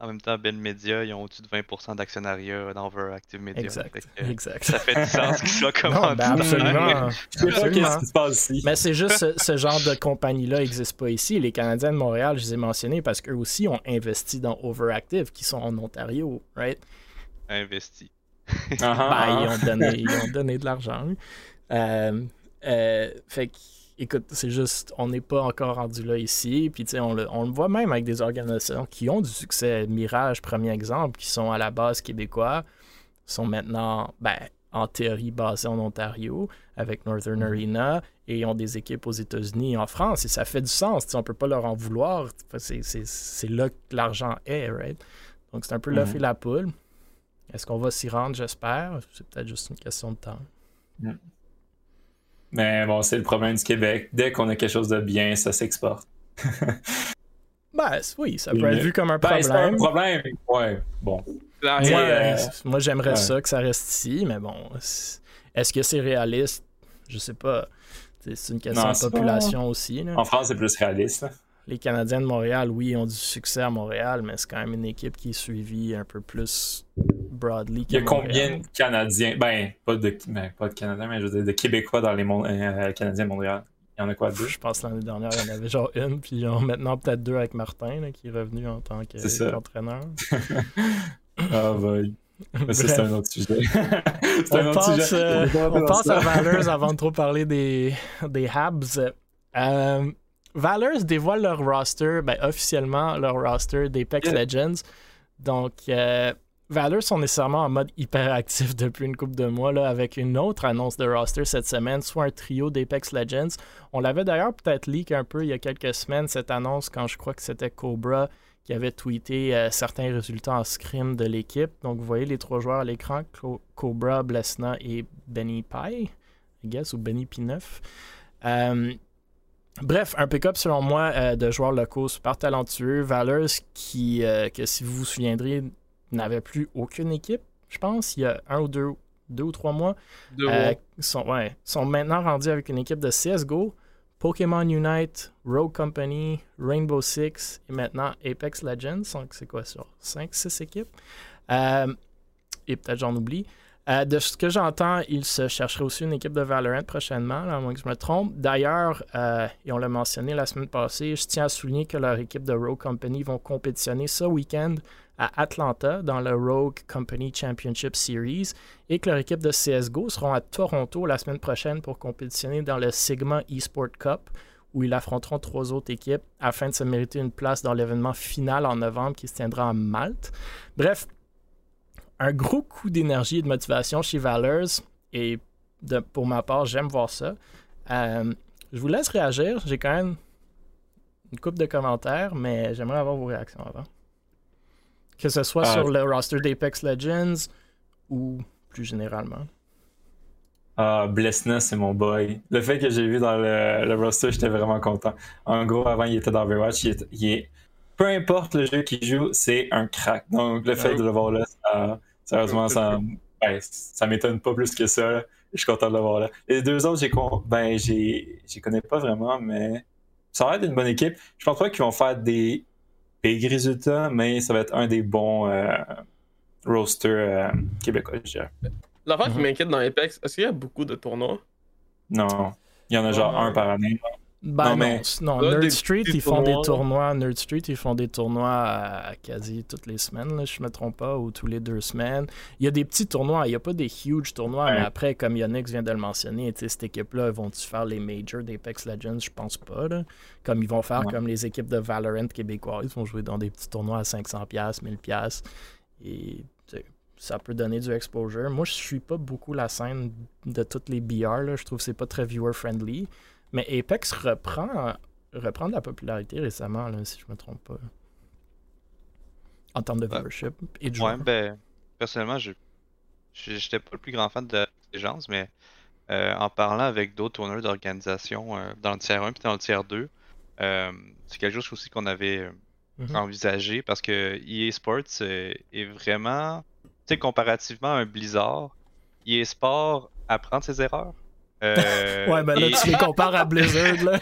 en même temps, Ben Media, ils ont au-dessus de 20% d'actionnariat dans Overactive Media. Exact. exact. Ça fait du sens qu'ils soient comme ben, absolument. absolument. se passe ici. Mais c'est juste ce, genre de compagnie-là n'existe pas ici. Les Canadiens de Montréal, je les ai mentionnés parce qu'eux aussi ont investi dans Overactive, qui sont en Ontario, right? Investi. Ah, ah, *laughs* ben, ils, ont donné, *laughs* ils ont donné de l'argent. Euh, euh, fait que, écoute, c'est juste, on n'est pas encore rendu là ici. Puis, tu sais, on le, on le voit même avec des organisations qui ont du succès. Mirage, premier exemple, qui sont à la base québécois, sont maintenant, ben, en théorie basés en Ontario avec Northern mm-hmm. Arena et ont des équipes aux États-Unis et en France. Et ça fait du sens. On ne peut pas leur en vouloir. C'est là que l'argent est, right? Donc, c'est un peu l'œuf mm-hmm. et la poule. Est-ce qu'on va s'y rendre, j'espère? C'est peut-être juste une question de temps. Mm. Mais bon, c'est le problème du Québec. Dès qu'on a quelque chose de bien, ça s'exporte. *laughs* ben oui, ça peut être vu comme un problème. Ben, c'est un problème. Ouais, bon. Euh, moi, j'aimerais ça que ça reste ici, mais bon, est-ce que c'est réaliste? Je sais pas. C'est une question de population aussi. En France, c'est plus réaliste les Canadiens de Montréal, oui, ont du succès à Montréal, mais c'est quand même une équipe qui est suivie un peu plus broadly. Il y a combien de Canadiens? Ben, pas de, ben, pas de Canadiens, mais je veux dire de Québécois dans les euh, Canadiens de Montréal. Il y en a quoi deux? Je pense l'année dernière, il y en avait genre une, puis il maintenant peut-être deux avec Martin, qui est revenu en tant qu'entraîneur. *laughs* ah, boy. C'est un autre sujet. *laughs* on un autre sujet. Euh, on passe à Valeurs avant de trop parler des, des Habs. Euh, Valors dévoile leur roster, ben, officiellement leur roster d'Apex Legends. Donc, euh, Valors sont nécessairement en mode hyperactif *laughs* depuis une couple de mois, là, avec une autre annonce de roster cette semaine, soit un trio d'Apex Legends. On l'avait d'ailleurs peut-être leak un peu il y a quelques semaines, cette annonce, quand je crois que c'était Cobra qui avait tweeté euh, certains résultats en scrim de l'équipe. Donc, vous voyez les trois joueurs à l'écran, Cobra, Blesna et Benny Pie, I guess, ou Benny P9. Euh, Bref, un pick-up selon moi euh, de joueurs locaux super talentueux. Valors qui, euh, que si vous vous souviendrez, n'avait plus aucune équipe, je pense, il y a un ou deux, deux ou trois mois. Euh, sont, ouais, sont maintenant rendus avec une équipe de CSGO, Pokémon Unite, Rogue Company, Rainbow Six et maintenant Apex Legends. Donc c'est quoi sur 5, 6 équipes? et peut-être j'en oublie. Euh, de ce que j'entends, il se chercherait aussi une équipe de Valorant prochainement, à moins que je me trompe. D'ailleurs, euh, et on l'a mentionné la semaine passée, je tiens à souligner que leur équipe de Rogue Company vont compétitionner ce week-end à Atlanta dans le Rogue Company Championship Series et que leur équipe de CSGO seront à Toronto la semaine prochaine pour compétitionner dans le Sigma eSport Cup où ils affronteront trois autres équipes afin de se mériter une place dans l'événement final en novembre qui se tiendra à Malte. Bref, un gros coup d'énergie et de motivation chez Valors. Et pour ma part, j'aime voir ça. Euh, je vous laisse réagir. J'ai quand même une coupe de commentaires, mais j'aimerais avoir vos réactions avant. Que ce soit sur le roster d'Apex Legends ou plus généralement. Ah, Blessness, c'est mon boy. Le fait que j'ai vu dans le, roster, j'étais vraiment content. En gros, avant, il était dans Overwatch. Il est, peu importe le jeu qu'il joue, c'est un crack. Donc, le fait de le voir là, ça, Sérieusement, ça, ben, ça m'étonne pas plus que ça. Je suis content de l'avoir là. Les deux autres, j'ai ben, j'ai connais pas vraiment, mais ça va être une bonne équipe. Je pense pas qu'ils vont faire des big résultats, mais ça va être un des bons euh, roasters euh, québécois, je dirais. L'affaire qui mhm. m'inquiète dans Apex, est-ce qu'il y a beaucoup de tournois? Non. Il y en a genre un par année. Ben non, non, Nerd Street, ils font des tournois. Nerd Street, ils font des tournois à, quasi toutes les semaines, là, je me trompe pas, ou tous les deux semaines. Il y a des petits tournois, il n'y a pas des huge tournois, mais après, comme Yonix vient de le mentionner, cette équipe-là, vont-ils faire les majors d'Apex Legends? Je pense pas. Comme ils vont faire comme les équipes de Valorant québécois, ils vont jouer dans des petits tournois à 500$, 1000$. Et ça peut donner du exposure. Moi, je suis pas beaucoup la scène de toutes les BR. Là. Je trouve que c'est pas très viewer-friendly. Mais Apex reprend, reprend de la popularité récemment, si je me trompe pas. En termes de viewership et de Ouais, ben, personnellement, je j'étais pas le plus grand fan de Legends, mais euh, en parlant avec d'autres tourneurs d'organisation euh, dans le tiers 1 et dans le tiers 2, euh, c'est quelque chose aussi qu'on avait mm-hmm. envisagé parce que EA Sports est vraiment, tu sais, comparativement à un Blizzard, EA Sports apprend de ses erreurs. Euh, ouais, ben là, tu les compares à Blizzard, là. *laughs*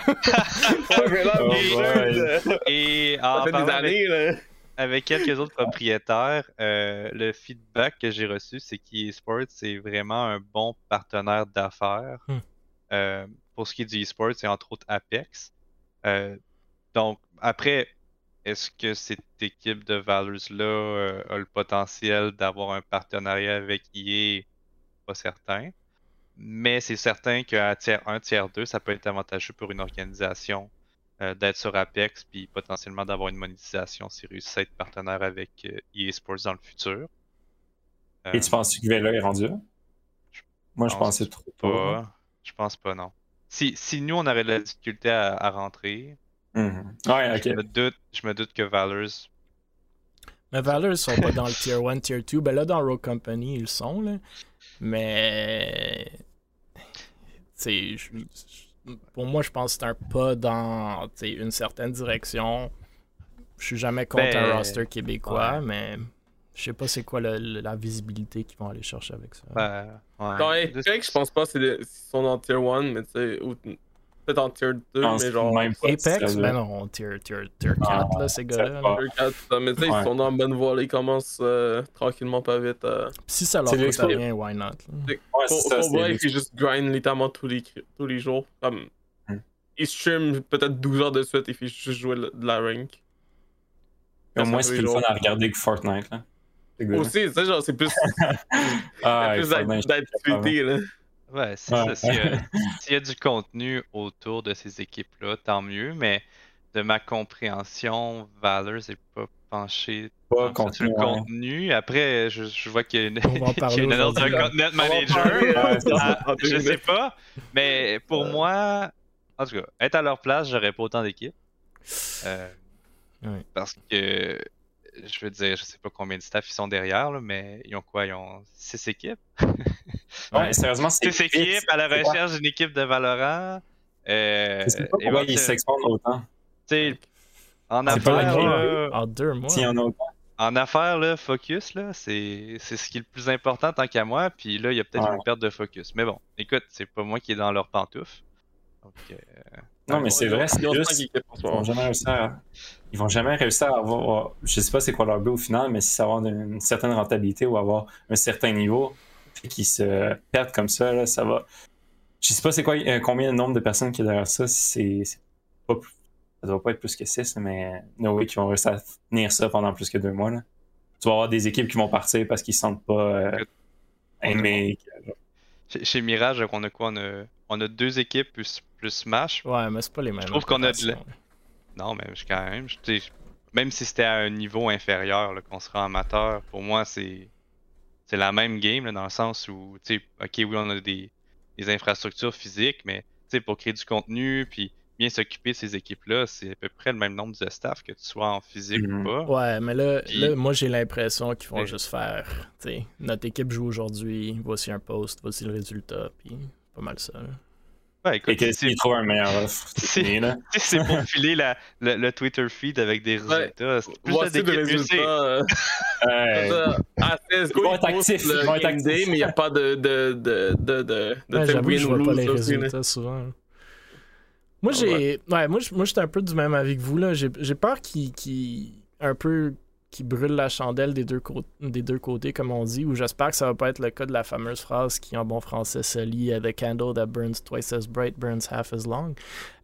ouais, là, Blizzard. Et en fait des années, là. Avec quelques autres propriétaires, euh, le feedback que j'ai reçu, c'est qu'eSports, c'est vraiment un bon partenaire d'affaires. Hmm. Euh, pour ce qui est du eSports, c'est entre autres Apex. donc, après, est-ce que cette équipe de Valors-là euh, a le potentiel d'avoir un partenariat avec EA? Pas certain. Mais c'est certain qu'un tiers 1, tiers 2, ça peut être avantageux pour une organisation euh, d'être sur Apex puis potentiellement d'avoir une monétisation s'ils réussissent à être partenaire avec EA e Sports dans le futur. Et tu penses que Vela est rendu là? Moi, je pensais trop pas. Je pense pas, non. Si, si nous, on aurait de la difficulté à, rentrer, mhm. ouais, je, me doute, je me doute que Valors. Mais Valors sont pas dans le Tier 1, Tier 2. Ben là, dans Rogue Company, ils sont, là. Mais. sais, pour moi, je pense que c'est un pas dans une certaine direction. Je suis jamais contre un ben, roster québécois, mais je sais pas c'est quoi la visibilité qu'ils vont aller chercher avec ça. Ben, ouais. je pense pas qu'ils sont en tier 1, mais tu sais, peut-être en tier 2, mais genre. Apex, ben non, tier, tier, tier 4, là, ces gars-là. Tier 4, mais tu sais, ils sont dans la bonne voie, ils commencent euh, tranquillement pas vite. Euh... Si ça leur coûte rien, why not? Ouais, pour vrai, ils juste grind littéralement tous les, tous les jours. Comme, hmm. Ils stream peut-être 12 heures de suite et ils juste jouer de la rank. Au moins, c'est plus fun à regarder que Fortnite, là. Aussi, tu sais, genre, c'est plus. *laughs* ah, plus d'activité, là. Ouais, c'est ça. *laughs* S'il y, a du contenu autour de ces équipes-là, tant mieux, mais de ma compréhension, Valor n'est pas penché pas sur le contenu. Après, je, je vois qu'il y a une, *laughs* une annonce d'un content manager. Ah, je sais pas. Mais pour moi, en tout cas, être à leur place, j'aurais pas autant d'équipes. Euh, Parce que je veux dire, je sais pas combien de staff ils sont derrière, là, mais ils ont quoi? Ils ont 6 équipes? Ouais, sérieusement, c'est 6 équipes à la recherche d'une équipe de Valorant. Euh, sais pas pourquoi ils s'expandent autant. Tu sais, en affaires. Là, en deux mois. en, autant. en affaires, là, focus, là, c'est ce qui est le plus important tant qu'à moi. Puis là, il y a peut-être une perte de focus. Mais bon, écoute, c'est pas moi qui est dans leur pantoufle. Donc, euh, non, mais c'est vrai, c'est juste. Ils vont jamais réussir à... Ils vont jamais réussir à avoir. Je sais pas c'est quoi leur but au final, mais si ça avoir une certaine rentabilité ou avoir un certain niveau, qui se perdent comme ça, là, ça va. Je sais pas c'est quoi euh, combien de nombre de personnes qui est derrière ça, c'est pas ça doit pas être plus que 6, mais no way qui vont réussir à tenir ça pendant plus que deux mois. Là. Tu vas avoir des équipes qui vont partir parce qu'ils se sentent pas euh, aimés. Chez, Mirage, on a quoi? On a, on a deux équipes plus plus Smash. Ouais, mais c'est pas les mêmes. Je trouve qu'on a de Non, mais je, quand même, je, même si c'était à un niveau inférieur, qu'on sera amateur, pour moi, c'est c'est la même game, là, dans le sens où, tu sais, ok, oui, on a des, des infrastructures physiques, mais tu sais, pour créer du contenu, puis bien s'occuper de ces équipes-là, c'est à peu près le même nombre de staff que tu sois en physique ou mhm. pas. Ouais, mais là, là moi, j'ai l'impression qu'ils vont juste faire, tu sais, notre équipe joue aujourd'hui, voici un post, voici le résultat, puis pas mal ça. Ouais, écoute, et qu'il trouve un meilleur offre. *laughs* *laughs* C'est pour filer la, le, le, Twitter feed avec des résultats. Ouais. Plus Voici des résultats. Euh... *laughs* À CSGO, ils vont être actifs. Ils vont être actifs. mais il n'y a pas de, de, de, de, de, de ouais, J'avoue je vois pas les résultats souvent. Moi, j'ai. Ouais, moi, moi j'étais un peu du même avec vous. là. J'ai peur qu'il. Qu un peu qui brûle la chandelle des deux, des deux côtés, comme on dit, ou j'espère que ça va pas être le cas de la fameuse phrase qui, en bon français, se lit The candle that burns twice as bright burns half as long.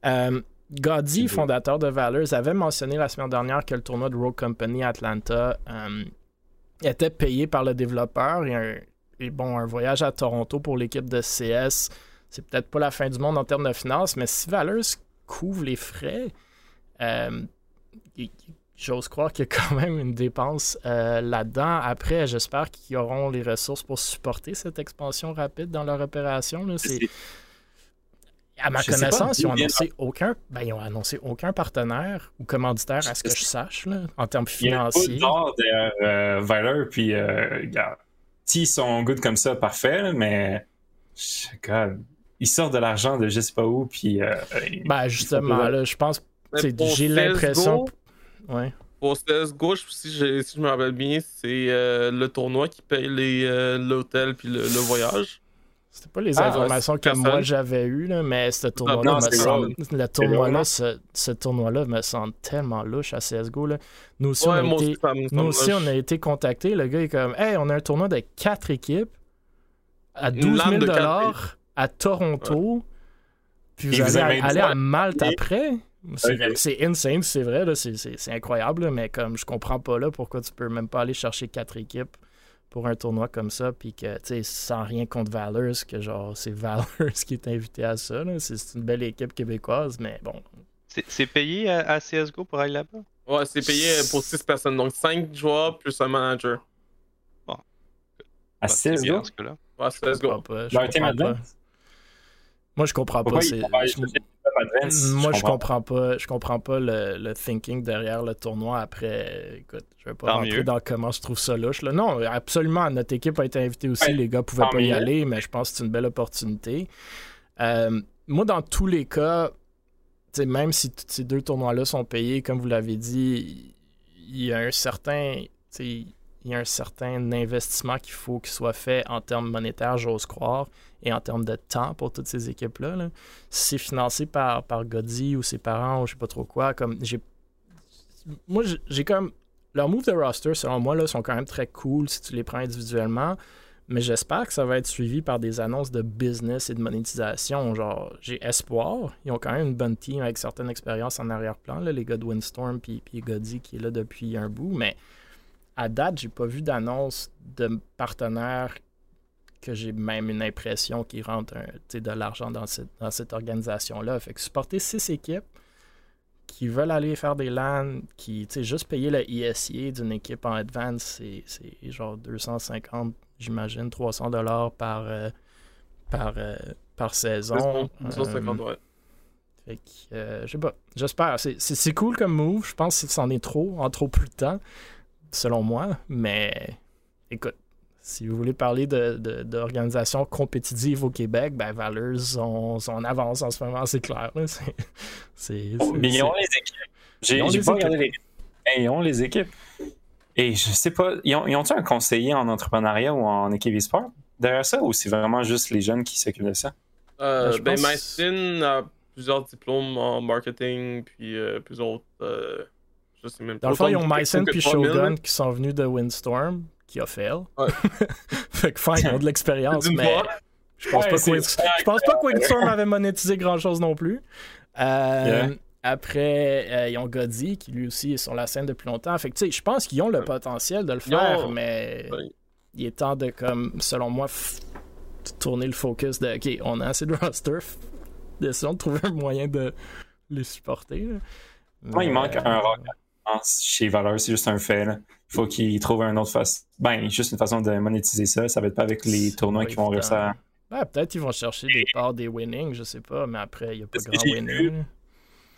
Euh, fondateur de Valors, avait mentionné la semaine dernière que le tournoi de Rogue Company Atlanta euh, était payé par le développeur et, bon, un voyage à Toronto pour l'équipe de CS, c'est peut-être pas la fin du monde en termes de finances, mais si Valors couvre les frais, euh, j'ose croire qu'il y a quand même une dépense euh, là-dedans. Après, j'espère qu'ils auront les ressources pour supporter cette expansion rapide dans leur opération. Là. À ma connaissance, ils ont annoncé aucun, ben, ils ont annoncé aucun partenaire ou commanditaire à ce que je sache là, en termes financiers. Il y a derrière euh, Valor, puis euh, s'ils sont good comme ça, parfait, mais ils sortent de l'argent de je sais pas où, puis. ben justement, là, je pense, j'ai l'impression. Ouais. Pour CSGO, si, si je me rappelle bien, c'est euh, le tournoi qui paye euh, l'hôtel puis le, voyage. C'était pas les ah, informations que moi j'avais eues, là, mais ce tournoi-là me semble. Le tournoi-là, ce, tournoi-là me semble tellement louche à CSGO. Là. Nous aussi, on, a été, nous aussi on a été contactés. Le gars est comme Hey, on a un tournoi de 4 équipes à 12 000 à Toronto. Puis vous allez aller à Malte après? C'est insane, c'est vrai, c'est incroyable, mais comme je comprends pas là pourquoi tu peux même pas aller chercher quatre équipes pour un tournoi comme ça, puis que, tu sais, sans rien contre Valors, que genre, c'est *laughs* Valors qui est invité à ça. C'est une belle équipe québécoise, mais bon. C'est payé à, CSGO pour aller là-bas? Ouais, c'est payé pour 6 personnes, donc 5 joueurs plus un manager. Bon. À CSGO? Ouais, CSGO. Moi, je comprends pas. Moi, je comprends pas. Je comprends pas le, thinking derrière le tournoi. Après, écoute, je vais pas rentrer dans comment je trouve ça louche. Là. Non, absolument. Notre équipe a été invitée aussi. les gars pouvaient pas y aller, mais je pense que c'est une belle opportunité. Euh, moi, dans tous les cas, même si ces deux tournois-là sont payés, comme vous l'avez dit, il y a un certain il y a un certain investissement qu'il faut qu'il soit fait en termes monétaires, j'ose croire, et en termes de temps pour toutes ces équipes-là. Si c'est financé par, par ou ses parents ou je sais pas trop quoi, comme j'ai. Moi, j'ai comme. Leurs moves de roster, selon moi, là, sont quand même très cool si tu les prends individuellement. Mais j'espère que ça va être suivi par des annonces de business et de monétisation. Genre, j'ai espoir. Ils ont quand même une bonne team avec certaines expériences en arrière-plan, les gars de Windstorm puis, puis Godzi qui est là depuis un bout. Mais à date, j'ai pas vu d'annonce de partenaires que j'ai même une impression qu'ils rentrent de l'argent dans cette, dans cette organisation-là. Fait que supporter six équipes qui veulent aller faire des LAN, qui, juste payer le ISIA d'une équipe en advance, c'est genre 250, j'imagine, 300 dollars par, euh, par, euh, par saison. 250, euh, ouais. Fait que, je sais pas, j'espère. C'est cool comme move. Je pense que c'en est trop, en trop plus de temps selon moi. Mais écoute, si vous voulez parler d'organisations de, compétitives au Québec, ben Valeurs sont, en avance en ce moment, c'est clair. *laughs* C'est, mais ils ont les équipes. J'ai, pas regardé les Ils ont les équipes. Et je sais pas, ils ont, ils ont un conseiller en entrepreneuriat ou en équipe e-sport? Derrière ça ou c'est vraiment juste les jeunes qui s'occupent de ça? Euh, ben, pense... a plusieurs diplômes en marketing, puis euh, plusieurs autres. Euh, dans le fond, ils ont Myson puis Shogun qui sont venus de Windstorm, qui a fail. *laughs* fait que fine, ils ont de l'expérience, mais je pense, pas que pense pas que Windstorm avait monétisé grand chose non plus. Euh, après, euh, ils ont Godzi, qui lui aussi est sur la scène depuis longtemps. Fait que, je pense qu'ils ont le potentiel de le faire, mais il est temps de, comme, selon moi, tourner le focus de OK, on a assez de roster, essayons de trouver un moyen de les supporter. Moi, il manque un rock chez Valeur, c'est juste un fait. Il faut qu'ils trouvent un autre façon. Ben, juste une façon de monétiser ça. Ça va être pas avec les tournois qui vont réussir à. peut-être qu'ils vont chercher des parts des winnings, je sais pas, mais après, il n'y a pas de grand winning.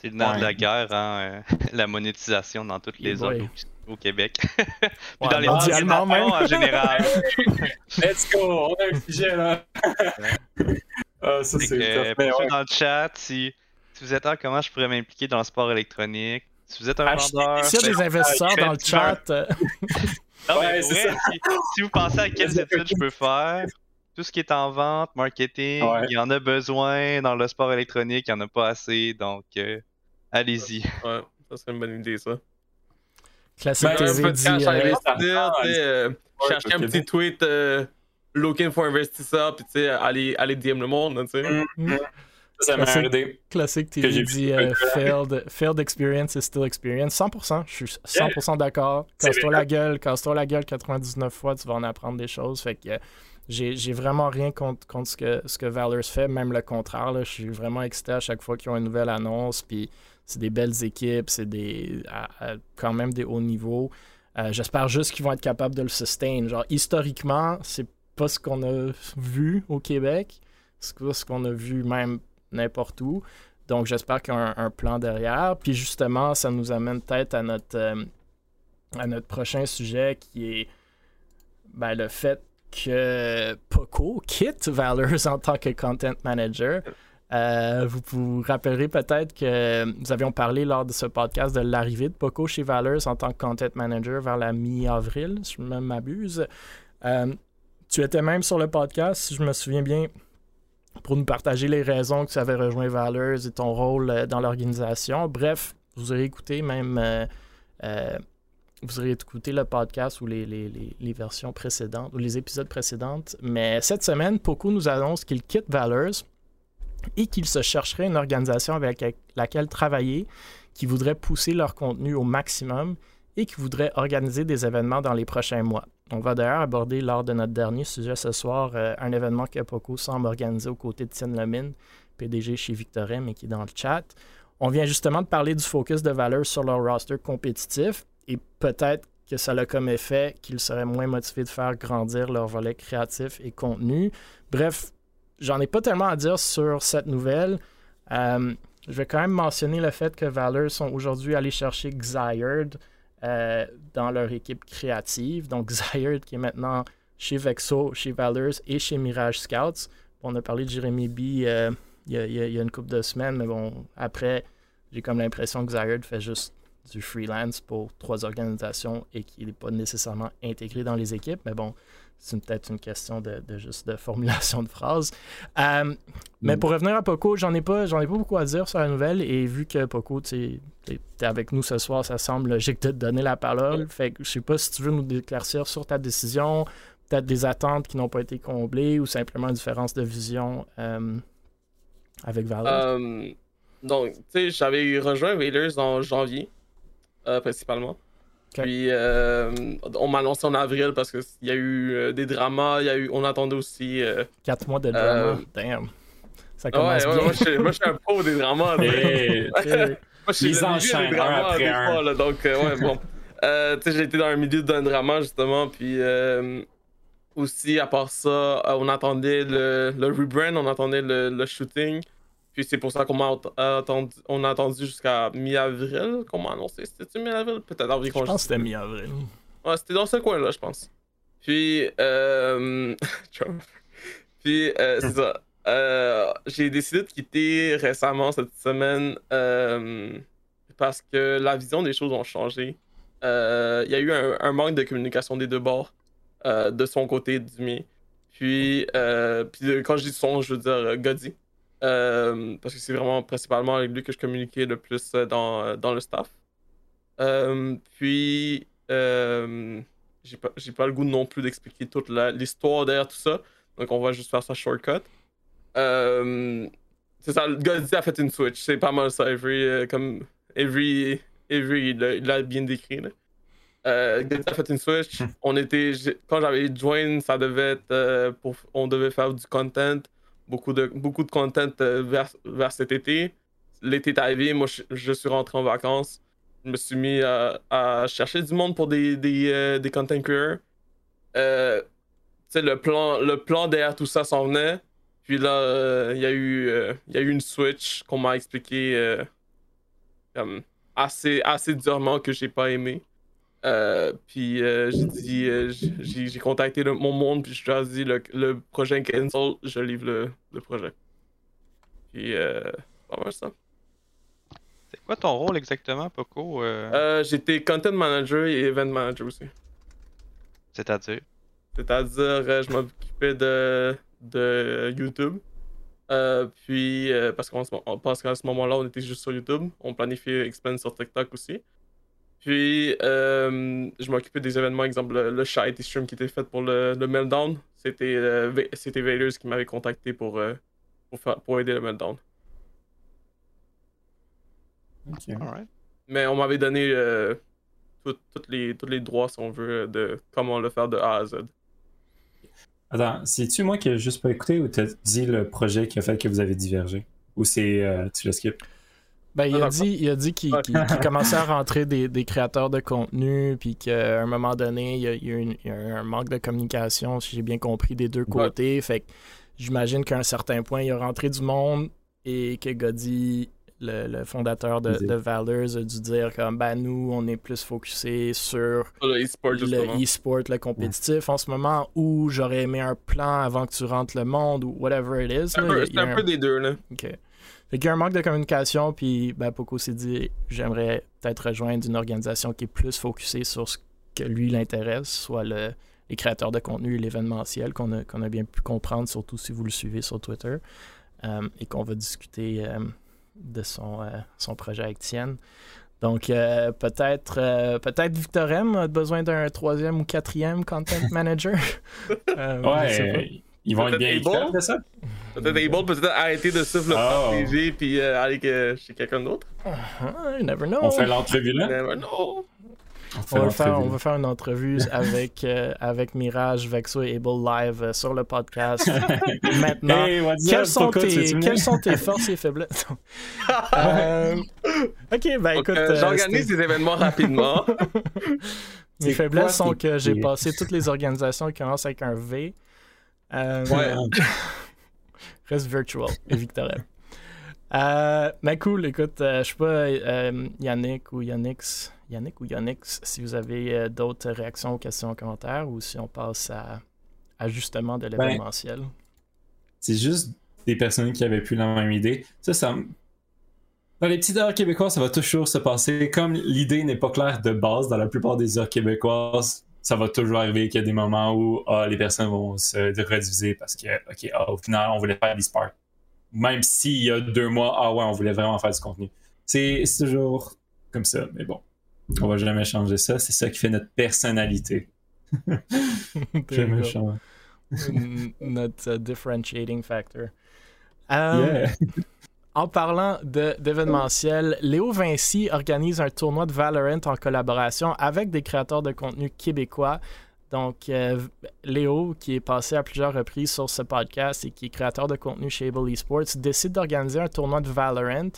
C'est le nerf de la guerre, hein, euh, *laughs* la monétisation dans toutes les zones au, Québec. *laughs* Puis dans les mondialement même. en général. *laughs* Let's go, on a un sujet là. ah, ça c'est Dans le chat, si, si vous êtes là, comment je pourrais m'impliquer dans le sport électronique, si vous êtes un vendeur. S'il y a des investisseurs dans le chat. Euh, non, mais si, si, vous pensez à quelles études je peux faire, tout ce qui est en vente, marketing, il y en a besoin dans le sport électronique, il n'y en a pas assez, donc euh, allez-y. Ouais, ça serait une bonne idée, ça. Classique ben, TV dit... Euh, chercher un petit tweet looking for investisseur, puis tu sais, aller, aller DM le monde, tu sais. Mm-hmm. Ça m'a aidé. Classique TV dit euh, failed, failed, experience is still experience. 100%, je suis 100% d'accord. Casse-toi la gueule, casse-toi la gueule 99 fois, tu vas en apprendre des choses. Fait que j'ai vraiment rien contre, contre ce, que, ce que Valors fait, même le contraire. Là, je suis vraiment excité à chaque fois qu'ils ont une nouvelle annonce. Puis c'est des belles équipes, c'est des quand même des hauts niveaux. Euh, j'espère juste qu'ils vont être capables de le sustain. Genre, historiquement, c'est pas ce qu'on a vu au Québec. C'est pas ce qu'on a vu même n'importe où. Donc, j'espère qu'il y a un, plan derrière. Puis, justement, ça nous amène peut-être à notre, euh, à notre prochain sujet qui est ben, le fait que Poco quitte Valors en tant que content manager. Euh, vous vous rappellerez peut-être que nous avions parlé lors de ce podcast de l'arrivée de Poco chez Valors en tant que content manager vers la mi-avril, si je ne m'abuse. Euh, tu étais même sur le podcast, si je me souviens bien, pour nous partager les raisons que tu avais rejoint Valors et ton rôle euh, dans l'organisation. Bref, vous aurez écouté même. Euh, euh, vous aurez écouté le podcast ou les, versions précédentes ou les épisodes précédentes. Mais cette semaine, Poco nous annonce qu'il quitte Valors. et qu'ils se chercheraient une organisation avec laquelle travailler qui voudrait pousser leur contenu au maximum et qui voudrait organiser des événements dans les prochains mois. On va d'ailleurs aborder lors de notre dernier sujet ce soir euh, un événement que Poco semble organiser aux côtés de Tienne Lemine, PDG chez Victorin, mais qui est dans le chat. On vient justement de parler du focus de valeur sur leur roster compétitif et peut-être que ça a comme effet qu'ils seraient moins motivés de faire grandir leur volet créatif et contenu. Bref, j'en ai pas tellement à dire sur cette nouvelle. Euh, je vais quand même mentionner le fait que Valor sont aujourd'hui allés chercher Xyard euh, dans leur équipe créative. Donc *laughs* Xyard qui est maintenant chez Vexo, chez Valors et chez Mirage Scouts. On a parlé de Jérémy B euh, il, y a, une couple de semaines, mais bon, après, j'ai comme l'impression que Xyard fait juste du freelance pour trois organisations et qu'il n'est pas nécessairement intégré dans les équipes. Mais bon, c'est peut-être une question de, juste de formulation de phrase. Euh, mais mm. pour revenir à Poco, j'en ai pas j'en ai pas beaucoup à dire sur la nouvelle et vu que Poco, tu es avec nous ce soir, ça semble logique de te donner la parole. Fait que je sais pas si tu veux nous éclaircir sur ta décision, peut-être des attentes qui n'ont pas été comblées ou simplement une différence de vision euh, avec Valor. Euh, donc, tu sais, j'avais rejoint Raiders en janvier. Euh, principalement. Puis euh, on m'a annoncé en avril parce qu'il y a eu euh, des dramas, y a eu, on attendait aussi. Quatre mois de drama, damn. Ça commence ouais, bien. moi, je, suis un pro des dramas. *laughs* Moi, je suis des dramas des fois, là, donc ouais, bon. j'ai été dans le milieu d'un drama justement, puis aussi à part ça, on attendait le, le rebrand, on attendait le, le shooting. Puis c'est pour ça qu'on a attendu, on a attendu jusqu'à mi-avril qu'on m'a annoncé. C'était mi-avril? Peut-être avril. Je pense que c'était mi-avril. Ouais, c'était dans ce coin-là, je pense. Puis, euh... *laughs* Puis, euh, c'est ça. Euh, j'ai décidé de quitter récemment cette semaine euh, parce que la vision des choses ont changé. Euh, il y a eu un, manque de communication des deux bords, de son côté et du mien. Puis, puis quand je dis son, je veux dire Goddy. Euh, parce que c'est vraiment principalement avec lui que je communiquais le plus euh, dans, euh, dans le staff. puis, j'ai pas, pas le goût non plus d'expliquer toute l'histoire derrière tout ça. Donc, on va juste faire ça shortcut. c'est ça, le gars a fait une switch. C'est pas mal ça. Avery, comme Avery, Avery il l'a bien décrit. Là. Euh, a fait une switch. Hmm. On était, quand j'avais join, ça devait être pour, on devait faire du content beaucoup de, beaucoup de content euh, vers, vers cet été. L'été est arrivé, moi je, suis rentré en vacances. Je me suis mis à, chercher du monde pour des, des, euh, des content creators. Euh, le, plan, le plan derrière tout ça s'en venait. Puis là, euh, il y, a eu, y a eu une switch qu'on m'a expliqué assez, assez durement que j'ai pas aimé. Euh, puis euh, j'ai dit, euh, j'ai contacté mon monde, puis je lui ai dit le, le projet cancel, je livre le, le projet. Puis, pas mal ça. C'est quoi ton rôle exactement, Poco J'étais content manager et event manager aussi. C'est-à-dire? C'est-à-dire, je m'occupais de, de YouTube. puis, parce qu'à ce moment-là, on était juste sur YouTube. On planifiait expand sur TikTok aussi. Puis, euh, je m'occupais des événements, exemple le, le Stream qui était fait pour le, le Meltdown. C'était euh, c'était qui m'avait contacté pour, euh, pour, pour, aider le Meltdown. Ok. Mais on m'avait donné tous les, les droits, si on veut, de comment le faire de A à Z. Attends, c'est-tu moi qui ai juste pas écouté ou t'as dit le projet qui a fait que vous avez divergé? Ou c'est tu le skip? Ben, il, a dit, il a dit qu'il *laughs* commençait à rentrer des, créateurs de contenu, puis qu'à un moment donné, il y a, eu un manque de communication, si j'ai bien compris, des deux côtés. Fait que j'imagine qu'à un certain point, il a rentré du monde et que Goddy, le, fondateur de, de, Valors, a dû dire comme ben nous, on est plus focusé sur le e-sport, le, compétitif en ce moment, ou j'aurais aimé un plan avant que tu rentres le monde, ou whatever it is. C'est un, peu, des deux, là. OK. Fait qu'il y a un manque de communication, puis ben, Poco s'est dit j'aimerais peut-être rejoindre une organisation qui est plus focusée sur ce que lui l'intéresse, soit le, les créateurs de contenu et l'événementiel, qu'on a, a bien pu comprendre, surtout si vous le suivez sur Twitter, euh, et qu'on va discuter euh, de son, euh, son projet avec Tienne. Donc, peut-être peut-être Victor M a besoin d'un troisième ou quatrième content manager. *laughs* ouais, Ils vont être bien équipés de ça? Peut-être Able peut-être arrêter de souffler oh. TV puis euh, aller chez quelqu'un d'autre? You never know. On fait l'entrevue là? never know. On, va faire, on va faire une entrevue *laughs* avec, euh, avec Mirage, Vexo et Able live euh, sur le podcast. *laughs* Maintenant, quelles, sont tes, quelles, sont tes, forces et faiblesses? *laughs* euh, ok, ben écoute. J'organise des événements rapidement. Mes faiblesses sont que j'ai passé toutes les organisations qui commencent avec un V. ouais. *laughs* Reste virtual et Victoria. Euh, mais cool, écoute, je sais pas, Yannick ou Yannix, Yannick ou Yannix, si vous avez euh, d'autres réactions aux questions, commentaires, ou si on passe à, ajustement de ben, l'événementiel. c'est juste des personnes qui avaient plus la même idée. Ça, ça. Dans les petites heures québécoises, ça va toujours se passer. Comme l'idée n'est pas claire de base dans la plupart des heures québécoises, ça va toujours arriver qu'il y a des moments où ah, les personnes vont se rediviser parce que, OK, ah, au final, on voulait faire des sparks. Même s'il y a deux mois, ah ouais, on voulait vraiment faire du contenu. C'est toujours comme ça, mais bon. On va jamais changer ça. C'est ça qui fait notre personnalité. *laughs* jamais changer. notre uh, differentiating factor. *laughs* Um, en parlant d'événementiel, Léo Vinci organise un tournoi de Valorant en collaboration avec des créateurs de contenu québécois. Donc, euh, Léo, qui est passé à plusieurs reprises sur ce podcast et qui est créateur de contenu chez Able Esports, décide d'organiser un tournoi de Valorant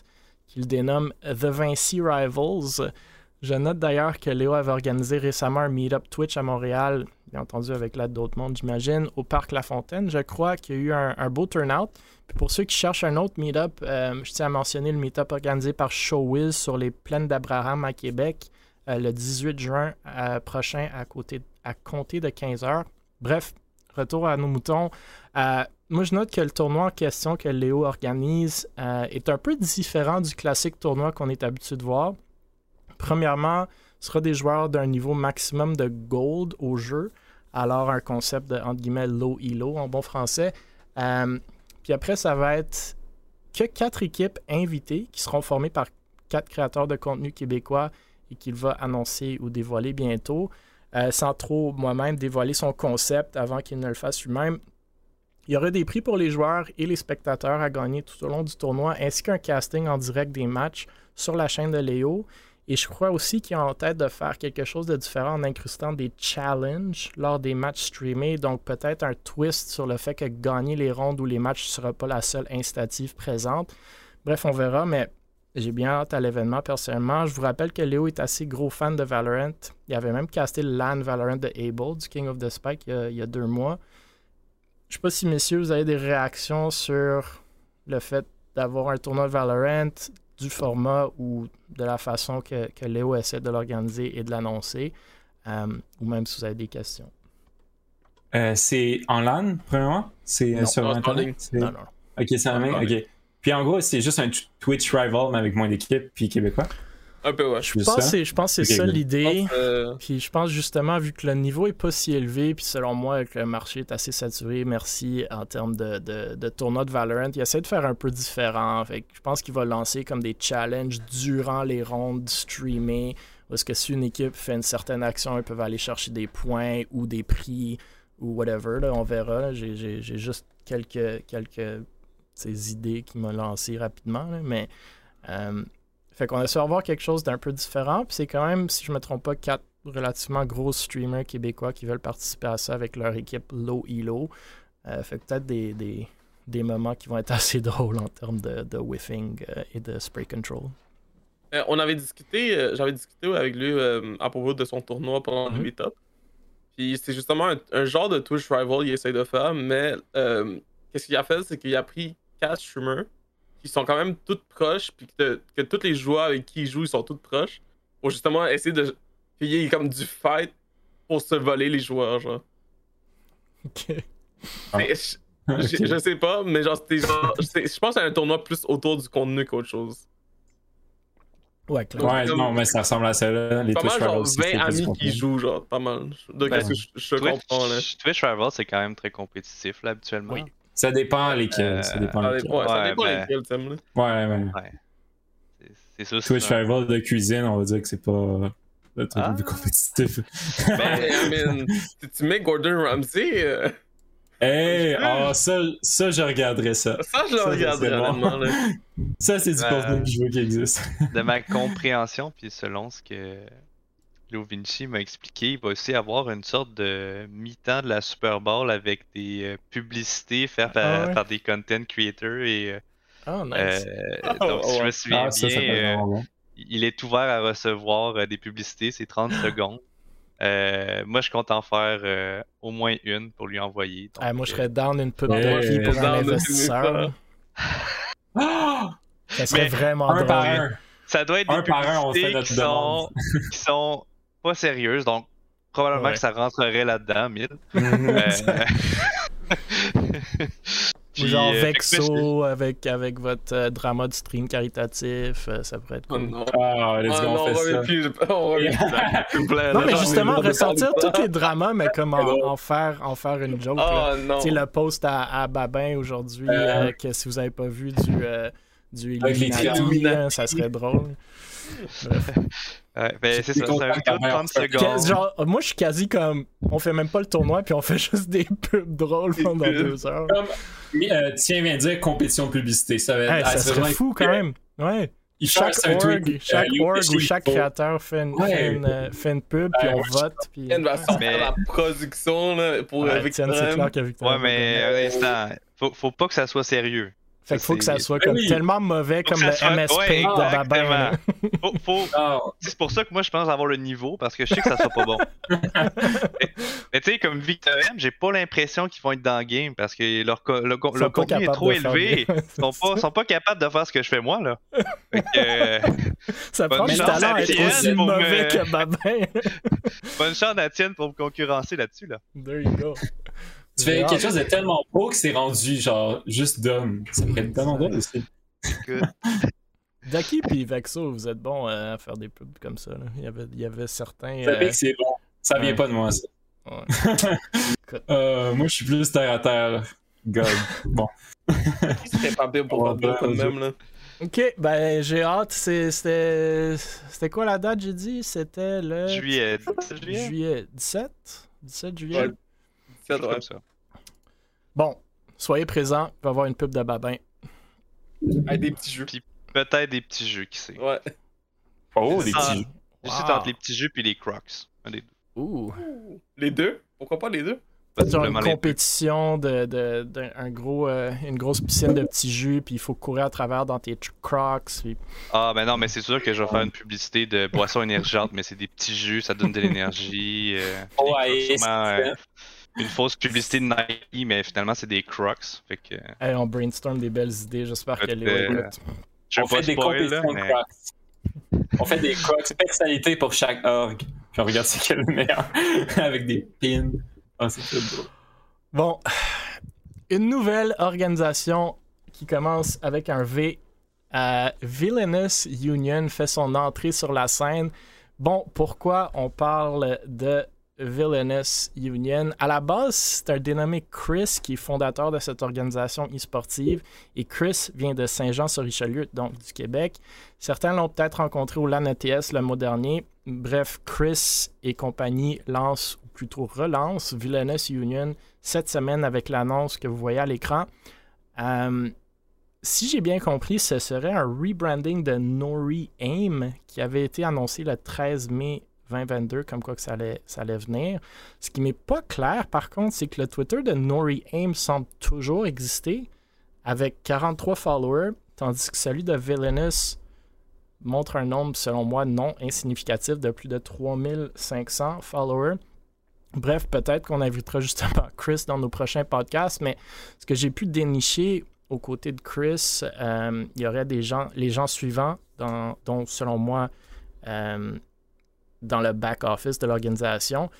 qu'il dénomme The Vinci Rivals. Je note d'ailleurs que Léo avait organisé récemment un meet-up Twitch à Montréal, bien entendu avec l'aide d'autres mondes, j'imagine, au Parc La Fontaine. Je crois qu'il y a eu un, beau turnout. Puis pour ceux qui cherchent un autre meet-up, euh, je tiens à mentionner le meet-up organisé par Showwiz sur les plaines d'Abraham à Québec euh, le 18 juin euh, prochain à, côté, à compter de 15h. Bref, retour à nos moutons. moi, je note que le tournoi en question que Léo organise est un peu différent du classique tournoi qu'on est habitué de voir. Premièrement, ce sera des joueurs d'un niveau maximum de gold au jeu, alors un concept de entre guillemets low elo en bon français. Euh, puis après, ça va être que quatre équipes invitées qui seront formées par quatre créateurs de contenu québécois et qu'il va annoncer ou dévoiler bientôt, euh, sans trop moi-même dévoiler son concept avant qu'il ne le fasse lui-même. Il y aura des prix pour les joueurs et les spectateurs à gagner tout au long du tournoi, ainsi qu'un casting en direct des matchs sur la chaîne de Léo. Et je crois aussi qu'il a en tête de faire quelque chose de différent en incrustant des challenges lors des matchs streamés. Donc peut-être un twist sur le fait que gagner les rondes ou les matchs ne sera pas la seule incitative présente. Bref, on verra, mais j'ai bien hâte à l'événement personnellement. Je vous rappelle que Léo est assez gros fan de Valorant. Il avait même casté le LAN Valorant de Able, du King of the Spike, il y a, deux mois. Je sais pas si, messieurs, vous avez des réactions sur le fait d'avoir un tournoi Valorant, du format ou de la façon que, Léo essaie de l'organiser et de l'annoncer, euh, ou même si vous avez des questions. Euh, c'est en LAN, premièrement? C'est sur Internet? Non, non. Ok, c'est en ligne? Ok. Puis en gros, c'est juste un Twitch rival, mais avec moins d'équipes, puis québécois? Un peu, ouais. Je pense, que c'est ça l'idée. Euh, puis je pense justement, vu que le niveau est pas si élevé, puis selon moi, que le marché est assez saturé, merci, en termes de, de, de tournoi de Valorant, il essaie de faire un peu différent. Fait je pense qu'il va lancer comme des challenges durant les rondes streamées. Parce que si une équipe fait une certaine action, ils peuvent aller chercher des points ou des prix ou whatever. Là, on verra. J'ai juste quelques, quelques ces idées qui m'ont lancé rapidement. mais. Euh, fait qu'on essaie d'avoir quelque chose d'un peu différent. Puis c'est quand même, si je me trompe pas, quatre relativement gros streamers québécois qui veulent participer à ça avec leur équipe Low Elo. Euh, fait peut-être des, des, moments qui vont être *laughs* assez drôles en termes de, de whiffing euh, et de spray control. Euh, on avait discuté, j'avais discuté avec lui à propos de son tournoi pendant le mm-hmm. meetup. Puis c'est justement un, genre de Twitch rival qu'il essaie de faire, mais qu'est-ce qu'il a fait, c'est qu'il a pris quatre streamers qui sont quand même toutes proches, puis que, que tous les joueurs avec qui ils jouent, ils sont tous proches, pour justement essayer de payer comme du fight pour se voler les joueurs, genre. Ok. Je, sais pas, mais genre, genre je pense c'est un tournoi plus autour du contenu qu'autre chose. Ouais, clairement. Ouais, non, mais ça ressemble à ça là. Les pas mal, genre 20 amis qui jouent, genre, pas mal. De ben, que je, je comprends, là. Twitch Rival, c'est quand même très compétitif, là, habituellement. Oui. Ça dépend lesquels. ça dépend lesquels. Ouais, ça dépend ben... lesquels, t'aimes. Ouais, ouais. ouais. C'est ça. Twitch Rival de cuisine, on va dire que c'est pas le truc plus ah. compétitif. ben, I mean, si tu mets Gordon Ramsay. Euh... Hey, oh, ça, ça, je regarderais ça. Ça, je le regarderais, bon. Ça, c'est du contenu que je veux qu'il existe. de ma compréhension, puis selon ce que Léo Vinci m'a expliqué, il va aussi avoir une sorte de mi-temps de la Super Bowl avec des euh, publicités faites par, ah des content creators et. oh, nice. Euh, *laughs* donc, si je me souviens ah, bien, il est ouvert à recevoir des publicités, c'est 30 *gasps* secondes. Euh, moi, je compte en faire euh, au moins une pour lui envoyer. Ah, moi, je serais down une pub de pour un investisseur. *gasps* ça serait vraiment un Par un. Ça doit être des publicités qui, sont, qui sont pas sérieuses, donc probablement que ça rentrerait là-dedans, 1000. *laughs* *laughs* Ou genre euh, Vexo avec, avec votre euh, drama de stream caritatif, euh, ça pourrait être cool. Oh non, ah, let's go, oh, on, fait Plus, *laughs* on non, mais justement, ressentir tous les dramas, mais comme en, faire, en faire une joke. Oh, tu sais, le post à, à Babin aujourd'hui, que si vous avez pas vu du, du Illuminati, ça serait drôle. Ouais, ben c'est ça, c'est un de 30 secondes. Genre, moi je suis quasi comme. On fait même pas le tournoi, puis on fait *laughs* juste des pubs drôles pendant deux heures. Comme, euh, tiens, viens dire compétition de publicité. Ça, va être, ça serait fou quand même. Ouais. chaque org, chaque euh, org ou chaque créateur fait une, fait une, euh, fait une pub, puis on vote. Puis... Il va mais... la production là, pour ouais, Victor. c'est clair que Victor. Ouais, mais à l'instant, faut, faut pas que ça soit sérieux. Fait qu'il faut que ça soit comme tellement mauvais comme le MS Paint de Babin. Faut, *laughs* ah. C'est pour ça que moi je pense avoir le niveau parce que je sais que ça soit pas bon. *laughs* mais, tu sais, comme Victor M, j'ai pas l'impression qu'ils vont être dans le game parce que leur, le, contenu est trop élevé. Ils sont pas, sont pas capables de faire ce que je fais moi là. Euh, *laughs* ça prend du talent à être aussi mauvais que Babin. bonne chance à Tienne pour me concurrencer là-dessus là. There you go. Tu fais quelque chose de tellement beau que c'est rendu genre juste d'homme. Ça pourrait être tellement bon aussi. Daki *laughs* puis Vexo, vous êtes bons à faire des pubs comme ça. Là. Il, y avait, il y avait certains. Ça euh... que c'est bon. Ça vient pas de moi, ça. *laughs* euh, moi, je suis plus terre à terre. God. Bon. *laughs* C'était pas bien pour moi quand même, là. Ok, ben j'ai hâte. C'était quoi la date, j'ai dit? C'était le. Juillet. 17 juillet? Juillet 17 17 juillet. Bon, soyez présents, il va y avoir une pub de Babin. Avec des petits jeux. Puis peut-être des petits jeux, qui sait. Ouais. Oh, des petits jeux. Je suis entre les petits jeux puis les Crocs. Un des deux. Ouh. Les deux? Pourquoi pas les deux? Genre une compétition de, de, un gros, euh, une grosse piscine de petits jus, puis il faut courir à travers dans tes crocs. Ah, ben non, mais c'est sûr que je vais faire une publicité de boisson énergisante, mais c'est des petits jus, ça donne de l'énergie. Euh, *laughs* ouais, euh, une fausse publicité de Nike, mais finalement, c'est des crocs. Fait que... on brainstorm des belles idées, j'espère qu'elle est euh, On fait des compétitions de crocs. On fait des crocs, personnalité pour chaque org. Puis on regarde c'est quel le meilleur. *laughs* Avec des pins. Ah, c'est beau. Bon. Une nouvelle organisation qui commence avec un V. Euh, Villainous Union fait son entrée sur la scène. Bon, pourquoi on parle de Villainous Union. À la base, c'est un dénommé Chris qui est fondateur de cette organisation e-sportive. Et Chris vient de Saint-Jean-sur-Richelieu, donc du Québec. Certains l'ont peut-être rencontré au LAN ETS le mois dernier. Bref, Chris et compagnie lancent, ou plutôt relancent, Villainous Union cette semaine avec l'annonce que vous voyez à l'écran. Euh, si j'ai bien compris, ce serait un rebranding de Nori Aim qui avait été annoncé le 13 mai 2022, comme quoi que ça allait, ça allait venir. Ce qui m'est pas clair, par contre, c'est que le Twitter de Nori Aim semble toujours exister avec 43 followers, tandis que celui de Villainous montre un nombre, selon moi, non insignificatif de plus de 3500 followers. Bref, peut-être qu'on invitera justement *laughs* Chris dans nos prochains podcasts, mais ce que j'ai pu dénicher aux côtés de Chris, euh, il y aurait des gens, les gens suivants, dont selon moi, euh, dans le back-office de l'organisation.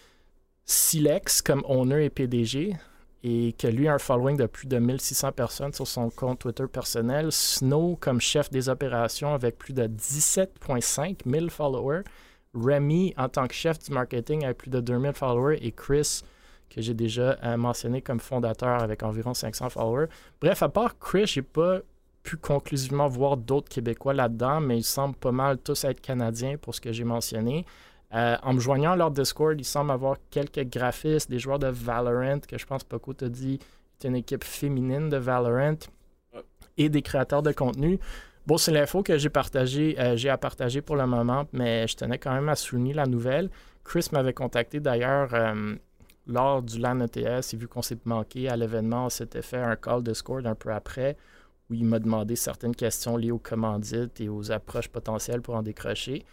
Silex comme owner et PDG, et que lui a un following de plus de 1600 personnes sur son compte Twitter personnel. Snow comme chef des opérations avec plus de 17,5 000 followers. Remy en tant que chef du marketing avec plus de 2000 followers. Et Chris, que j'ai déjà euh, mentionné comme fondateur avec environ 500 followers. Bref, à part Chris, j'ai pas pu conclusivement voir d'autres Québécois là-dedans, mais ils semblent pas mal tous être Canadiens pour ce que j'ai mentionné. Euh, en me joignant à leur Discord, il semble avoir quelques graphistes, des joueurs de Valorant, que je pense Poco t'a dit, c'est une équipe féminine de Valorant, et des créateurs de contenu. Bon, c'est l'info que j'ai partagé, euh, j'ai à partager pour le moment, mais je tenais quand même à souligner la nouvelle. Chris m'avait contacté d'ailleurs euh, lors du LAN ETS, et vu qu'on s'est manqué à l'événement, on s'était fait un call Discord un peu après, où il m'a demandé certaines questions liées aux commandites et aux approches potentielles pour en décrocher.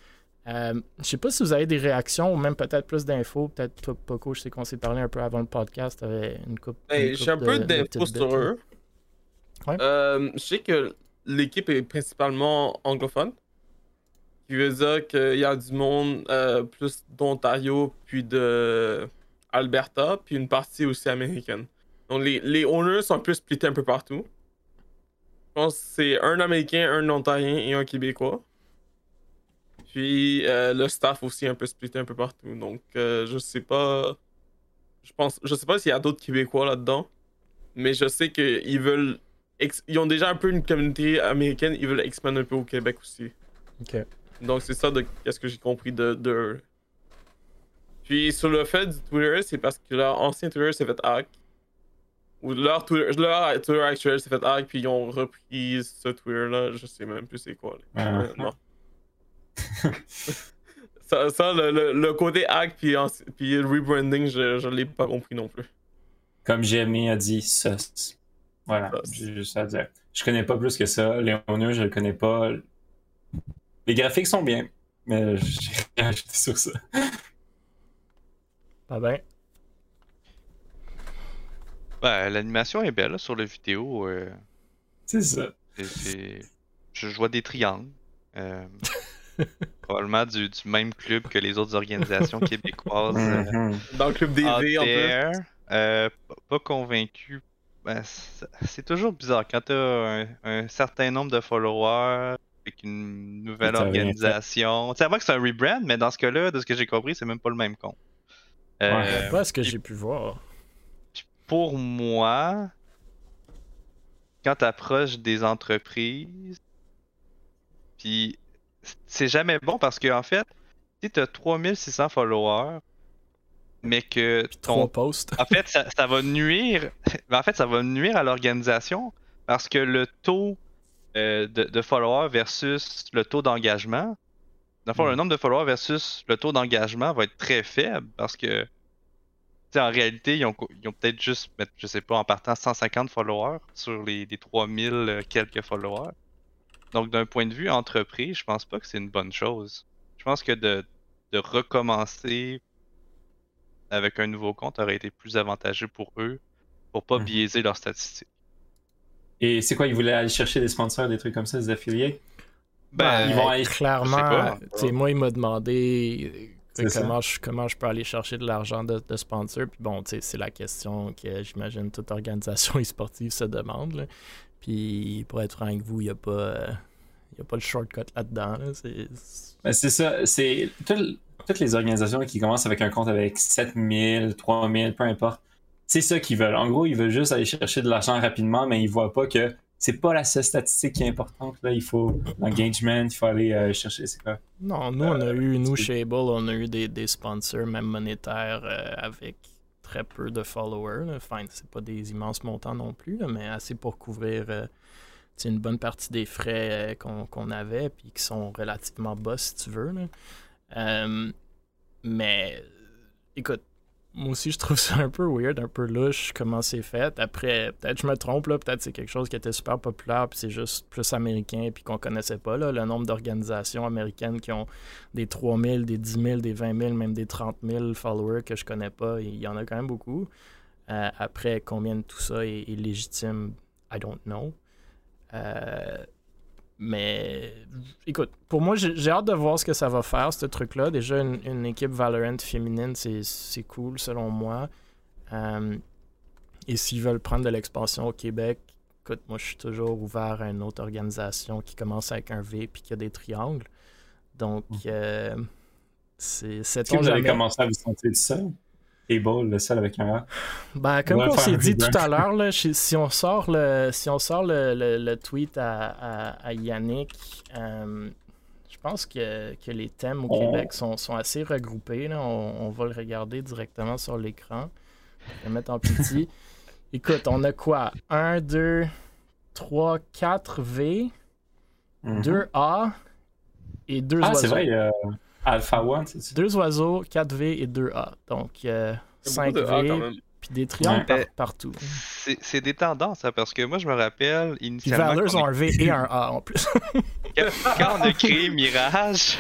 Euh, je sais pas si vous avez des réactions ou même peut-être plus d'infos. Peut-être toi, Poco, je sais qu'on s'est parlé un peu avant le podcast. Une coupe, ben, J'ai un peu d'infos sur eux. Euh, je sais que l'équipe est principalement anglophone. Ce qui veut dire qu'il y a du monde euh, plus d'Ontario, puis de Alberta, puis une partie aussi américaine. Donc les, les owners sont un peu splittés un peu partout. Je pense que c'est un Américain, un Ontarien et un Québécois. Puis euh, le staff aussi un peu splitté un peu partout. Donc euh, je sais pas. Je pense. Je sais pas s'il y a d'autres Québécois là-dedans. Mais je sais qu'ils veulent. Ils ont déjà un peu une communauté américaine, ils veulent expander un peu au Québec aussi. Ok. Donc c'est ça de ce que j'ai compris de, de. Puis sur le fait du Twitter, c'est parce que leur ancien Twitter s'est fait hack. Ou leur Twitter, leur Twitter actuel s'est fait hack, puis ils ont repris ce Twitter-là. Je sais même plus c'est quoi. Ah. Non. Ça, le, côté hack puis, puis rebranding, je, je l'ai pas compris non plus. Comme Jérémy a dit, ça. Voilà, j'ai juste à dire. Je connais pas plus que ça. Les owners, je le connais pas. Les graphiques sont bien, mais *laughs* j'ai rien ajouté sur ça. Pas bien. Ben, l'animation est belle sur la vidéo. Euh. C'est ça. Je vois des triangles. Euh... *laughs* *laughs* Probablement du, même club que les autres organisations québécoises. Euh, mhm. Dans le club des V, en plus. Euh, pas convaincu. Ben, c'est toujours bizarre quand tu as un, certain nombre de followers avec une nouvelle organisation. C'est vrai que c'est un rebrand, mais dans ce cas-là, de ce que j'ai compris, c'est même pas le même compte. Euh, pas ce que j'ai pu voir. Pour moi, quand tu approches des entreprises, puis c'est jamais bon parce que en fait, si tu as 3600 followers, mais que ton post. en fait, *laughs* ça, va nuire. *laughs* en fait, ça va nuire à l'organisation parce que le taux euh, de, followers versus le taux d'engagement, dans le le hmm. nombre de followers versus le taux d'engagement va être très faible parce que en réalité, ils ont, peut-être juste, je sais pas, en partant 150 followers sur les, les 3000 euh, quelques followers. Donc, d'un point de vue entreprise, je pense pas que c'est une bonne chose. Je pense que de, recommencer avec un nouveau compte aurait été plus avantageux pour eux pour pas mhm. biaiser leurs statistiques. Et c'est quoi, ils voulaient aller chercher des sponsors, des trucs comme ça, des affiliés? Ben, ils vont aller clairement. Moi, il m'a demandé euh, comment je, comment je peux aller chercher de l'argent de, de sponsors. Puis bon, c'est la question que j'imagine toute organisation *laughs* e-sportive se demande. Puis pour être franc avec vous, il n'y a pas. Euh, a pas le shortcut là-dedans. Ben, c'est ça. C'est toutes les organisations qui commencent avec un compte avec 7000, 3000, peu importe. C'est ça qu'ils veulent. En gros, ils veulent juste aller chercher de l'argent rapidement, mais ils voient pas que c'est pas la seule statistique qui est importante. Là. Il faut l'engagement, il faut aller euh, chercher. C'est quoi? Non, nous, on a eu, nous, chez Able, on a eu des, des sponsors, même monétaires, euh, avec très peu de followers. Enfin, c'est pas des immenses montants non plus, mais assez pour couvrir euh, une bonne partie des frais euh, qu'on avait, puis qui sont relativement bas si tu veux. Euh, mais écoute, moi aussi, je trouve ça un peu weird, un peu louche comment c'est fait. Après, peut-être je me trompe, peut-être c'est quelque chose qui était super populaire, puis c'est juste plus américain, puis qu'on connaissait pas, là, le nombre d'organisations américaines qui ont des 3000, des 10 000, des 20 000, même des 30 000 followers que je connais pas. Il y en a quand même beaucoup. Euh, après, combien de tout ça est, légitime, I don't know. Euh, mais écoute, pour moi, j'ai hâte de voir ce que ça va faire, ce truc-là. Déjà, une, équipe Valorant féminine, c'est cool selon moi. Euh, et s'ils veulent prendre de l'expansion au Québec, écoute, moi, je suis toujours ouvert à une autre organisation qui commence avec un V et qui a des triangles. Donc, mhm. euh, c'est cette. Est-ce que vous avez commencé à vous sentir seul? Le seul avec un Ben, comme on, s'est dit tout à l'heure, si on sort le, si on sort le, tweet à, Yannick, euh, Je pense que, les thèmes au Québec sont, assez regroupés. On, va le regarder directement sur l'écran. Je vais mettre en petit. *laughs* Écoute, on a quoi? 1, 2, 3, 4 V, 2 A et 2 oiseaux. Ah, c'est vrai, a Alpha 1, c'est ça? 2 oiseaux, 4 V et 2 A. Donc, 5 V. Puis des triangles partout. C'est des tendances, hein, parce que moi, je me rappelle initialement. Les Valors ont un V et un A en plus. *laughs* quand, on a créé Mirage,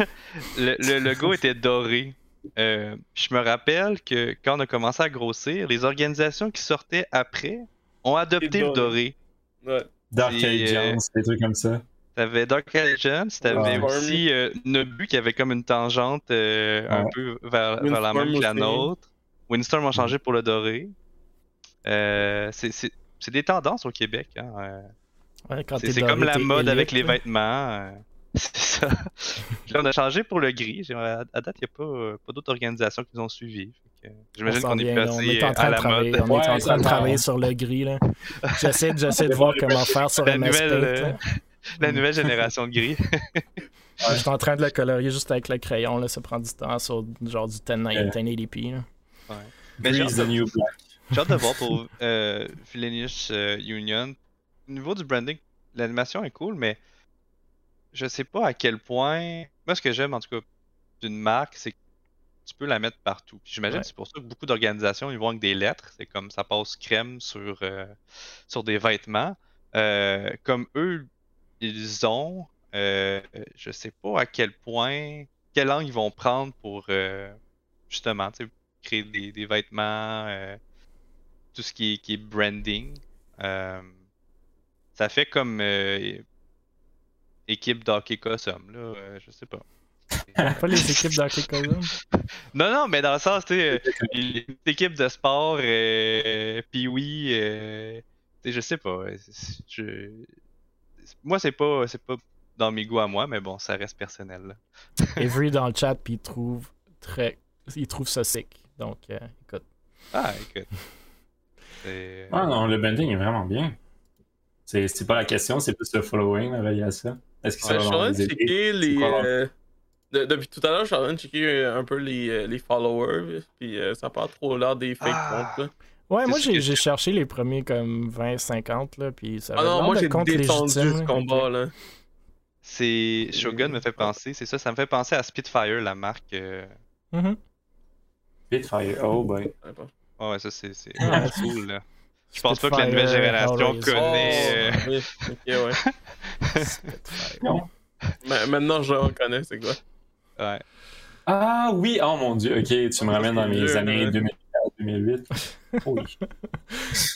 le, logo était doré. Euh, je me rappelle que quand on a commencé à grossir, les organisations qui sortaient après ont adopté le doré. Ouais. Dark Allegiance, euh, des trucs comme ça. T'avais Dark Allegiance, t'avais aussi euh, Nobu qui avait comme une tangente un peu vers, vers la même que la nôtre. Windstorm a changé pour le doré. Euh, c'est des tendances au Québec. Hein. Euh. c'est comme la mode avec les vêtements. Euh. *laughs* C'est ça. on a changé pour le gris. À, date, il n'y a pas, pas d'autres organisations qui nous ont suivis. J'imagine qu'on est placé à la mode. On est en train de travailler sur le gris. J'essaie de voir *laughs* comment faire sur la nouvelle, La nouvelle génération de gris. *laughs* je suis en train de le colorier juste avec le crayon. Là. Ça prend du temps sur genre du 1080p. Ouais. Mais j'ai hâte de voir *laughs* pour euh, euh, Union. Au niveau du branding, l'animation est cool, mais je sais pas à quel point. Moi, ce que j'aime en tout cas d'une marque, c'est que tu peux la mettre partout. J'imagine que c'est pour ça que beaucoup d'organisations ils vont avec des lettres. C'est comme ça passe crème sur, euh, sur des vêtements. Euh, comme eux, ils ont. je sais pas à quel point. Quel angle ils vont prendre pour justement créer des, vêtements, euh, tout ce qui est, qui est branding. Euh, ça fait comme euh, équipe d'hockey Cosum, là, je sais pas. *laughs* pas les équipes d'hockey Cosum? *laughs* non, non, mais dans le sens, tu sais, équipe de sport, puis oui, je sais pas. Je... Moi, c'est pas, c'est pas dans mes goûts à moi, mais bon, ça reste personnel. *laughs* Avery *laughs* dans le chat, puis il trouve très. Il trouve ça sick. Donc, euh, écoute. Ah, écoute. *laughs* Ah non, le bending est vraiment bien. C'est pas la question, c'est plus le following relié à ça. Est-ce que ça va Je suis checker les. Euh, depuis tout à l'heure, je suis en train de checker un peu les, les followers, puis ça part trop l'air des fake ah. comptes. Là. Ouais, moi j'ai cherché les premiers comme 20-50, là, puis ça Ah non, moi j'ai descendu ce combat, là. C'est. Shogun me fait penser, c'est ça, ça me fait penser à Spitfire, la marque. Euh... Mm-hmm. Spitfire, oh boy. ouais, ça c'est cool là. Je pense pas que la nouvelle génération connaît. Euh... ok, ouais. non. Mais maintenant, je le connais, c'est quoi? Ouais. Ah oui, oh mon dieu, ok, tu me ramènes dans mes années 2000. 2008. Oui.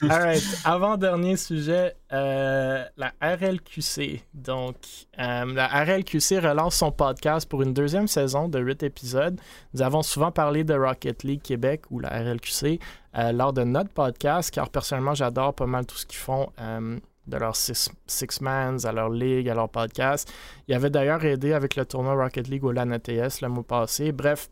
*laughs* Alright, avant-dernier sujet, euh, la RLQC. Donc, euh, la RLQC relance son podcast pour une deuxième saison de 8 épisodes. Nous avons souvent parlé de Rocket League Québec ou la RLQC euh, lors de notre podcast, car personnellement, j'adore pas mal tout ce qu'ils font de leurs six, six à leur ligue, à leur podcast. Ils avaient d'ailleurs aidé avec le tournoi Rocket League au LAN ETS le mois passé. Bref,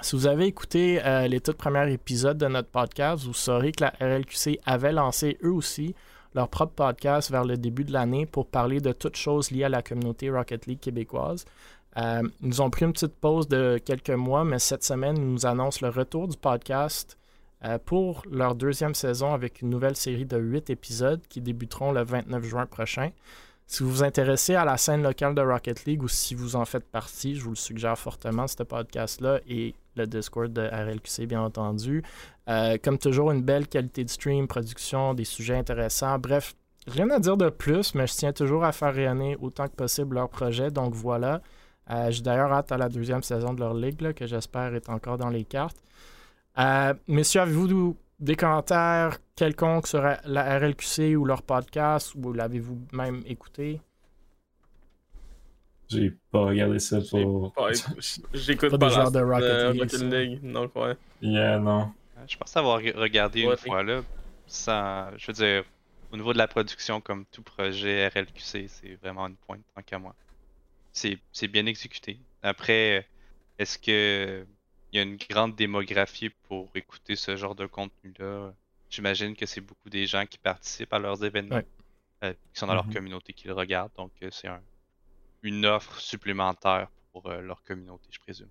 si vous avez écouté euh, les tout premiers épisodes de notre podcast, vous saurez que la RLQC avait lancé eux aussi leur propre podcast vers le début de l'année pour parler de toutes choses liées à la communauté Rocket League québécoise. Euh, ils nous ont pris une petite pause de quelques mois, mais cette semaine, ils nous annoncent le retour du podcast euh, pour leur deuxième saison avec une nouvelle série de huit épisodes qui débuteront le 29 juin prochain. Si vous vous intéressez à la scène locale de Rocket League ou si vous en faites partie, je vous le suggère fortement, ce podcast-là et le Discord de RLQC, bien entendu. Euh, comme toujours, une belle qualité de stream, production, des sujets intéressants. Bref, rien à dire de plus, mais je tiens toujours à faire rayonner autant que possible leur projet. Donc voilà. Euh, j'ai d'ailleurs hâte à la deuxième saison de leur ligue, que j'espère est encore dans les cartes. Euh, messieurs, avez-vous des commentaires quelconques sur la RLQC ou leur podcast ou l'avez-vous même écouté? J'ai pas regardé ça pour. *laughs* J'écoute pas, pas, de Rocket, League. Donc, ouais. Yeah, non. Je pense avoir regardé une fois là. Sans, je veux dire, au niveau de la production, comme tout projet RLQC, c'est vraiment une pointe tant qu'à moi. C'est bien exécuté. Après, est-ce que il y a une grande démographie pour écouter ce genre de contenu-là. J'imagine que c'est beaucoup des gens qui participent à leurs événements, euh, qui sont dans leur mm-hmm. communauté qui le regardent. Donc, euh, c'est un, une offre supplémentaire pour leur communauté, je présume.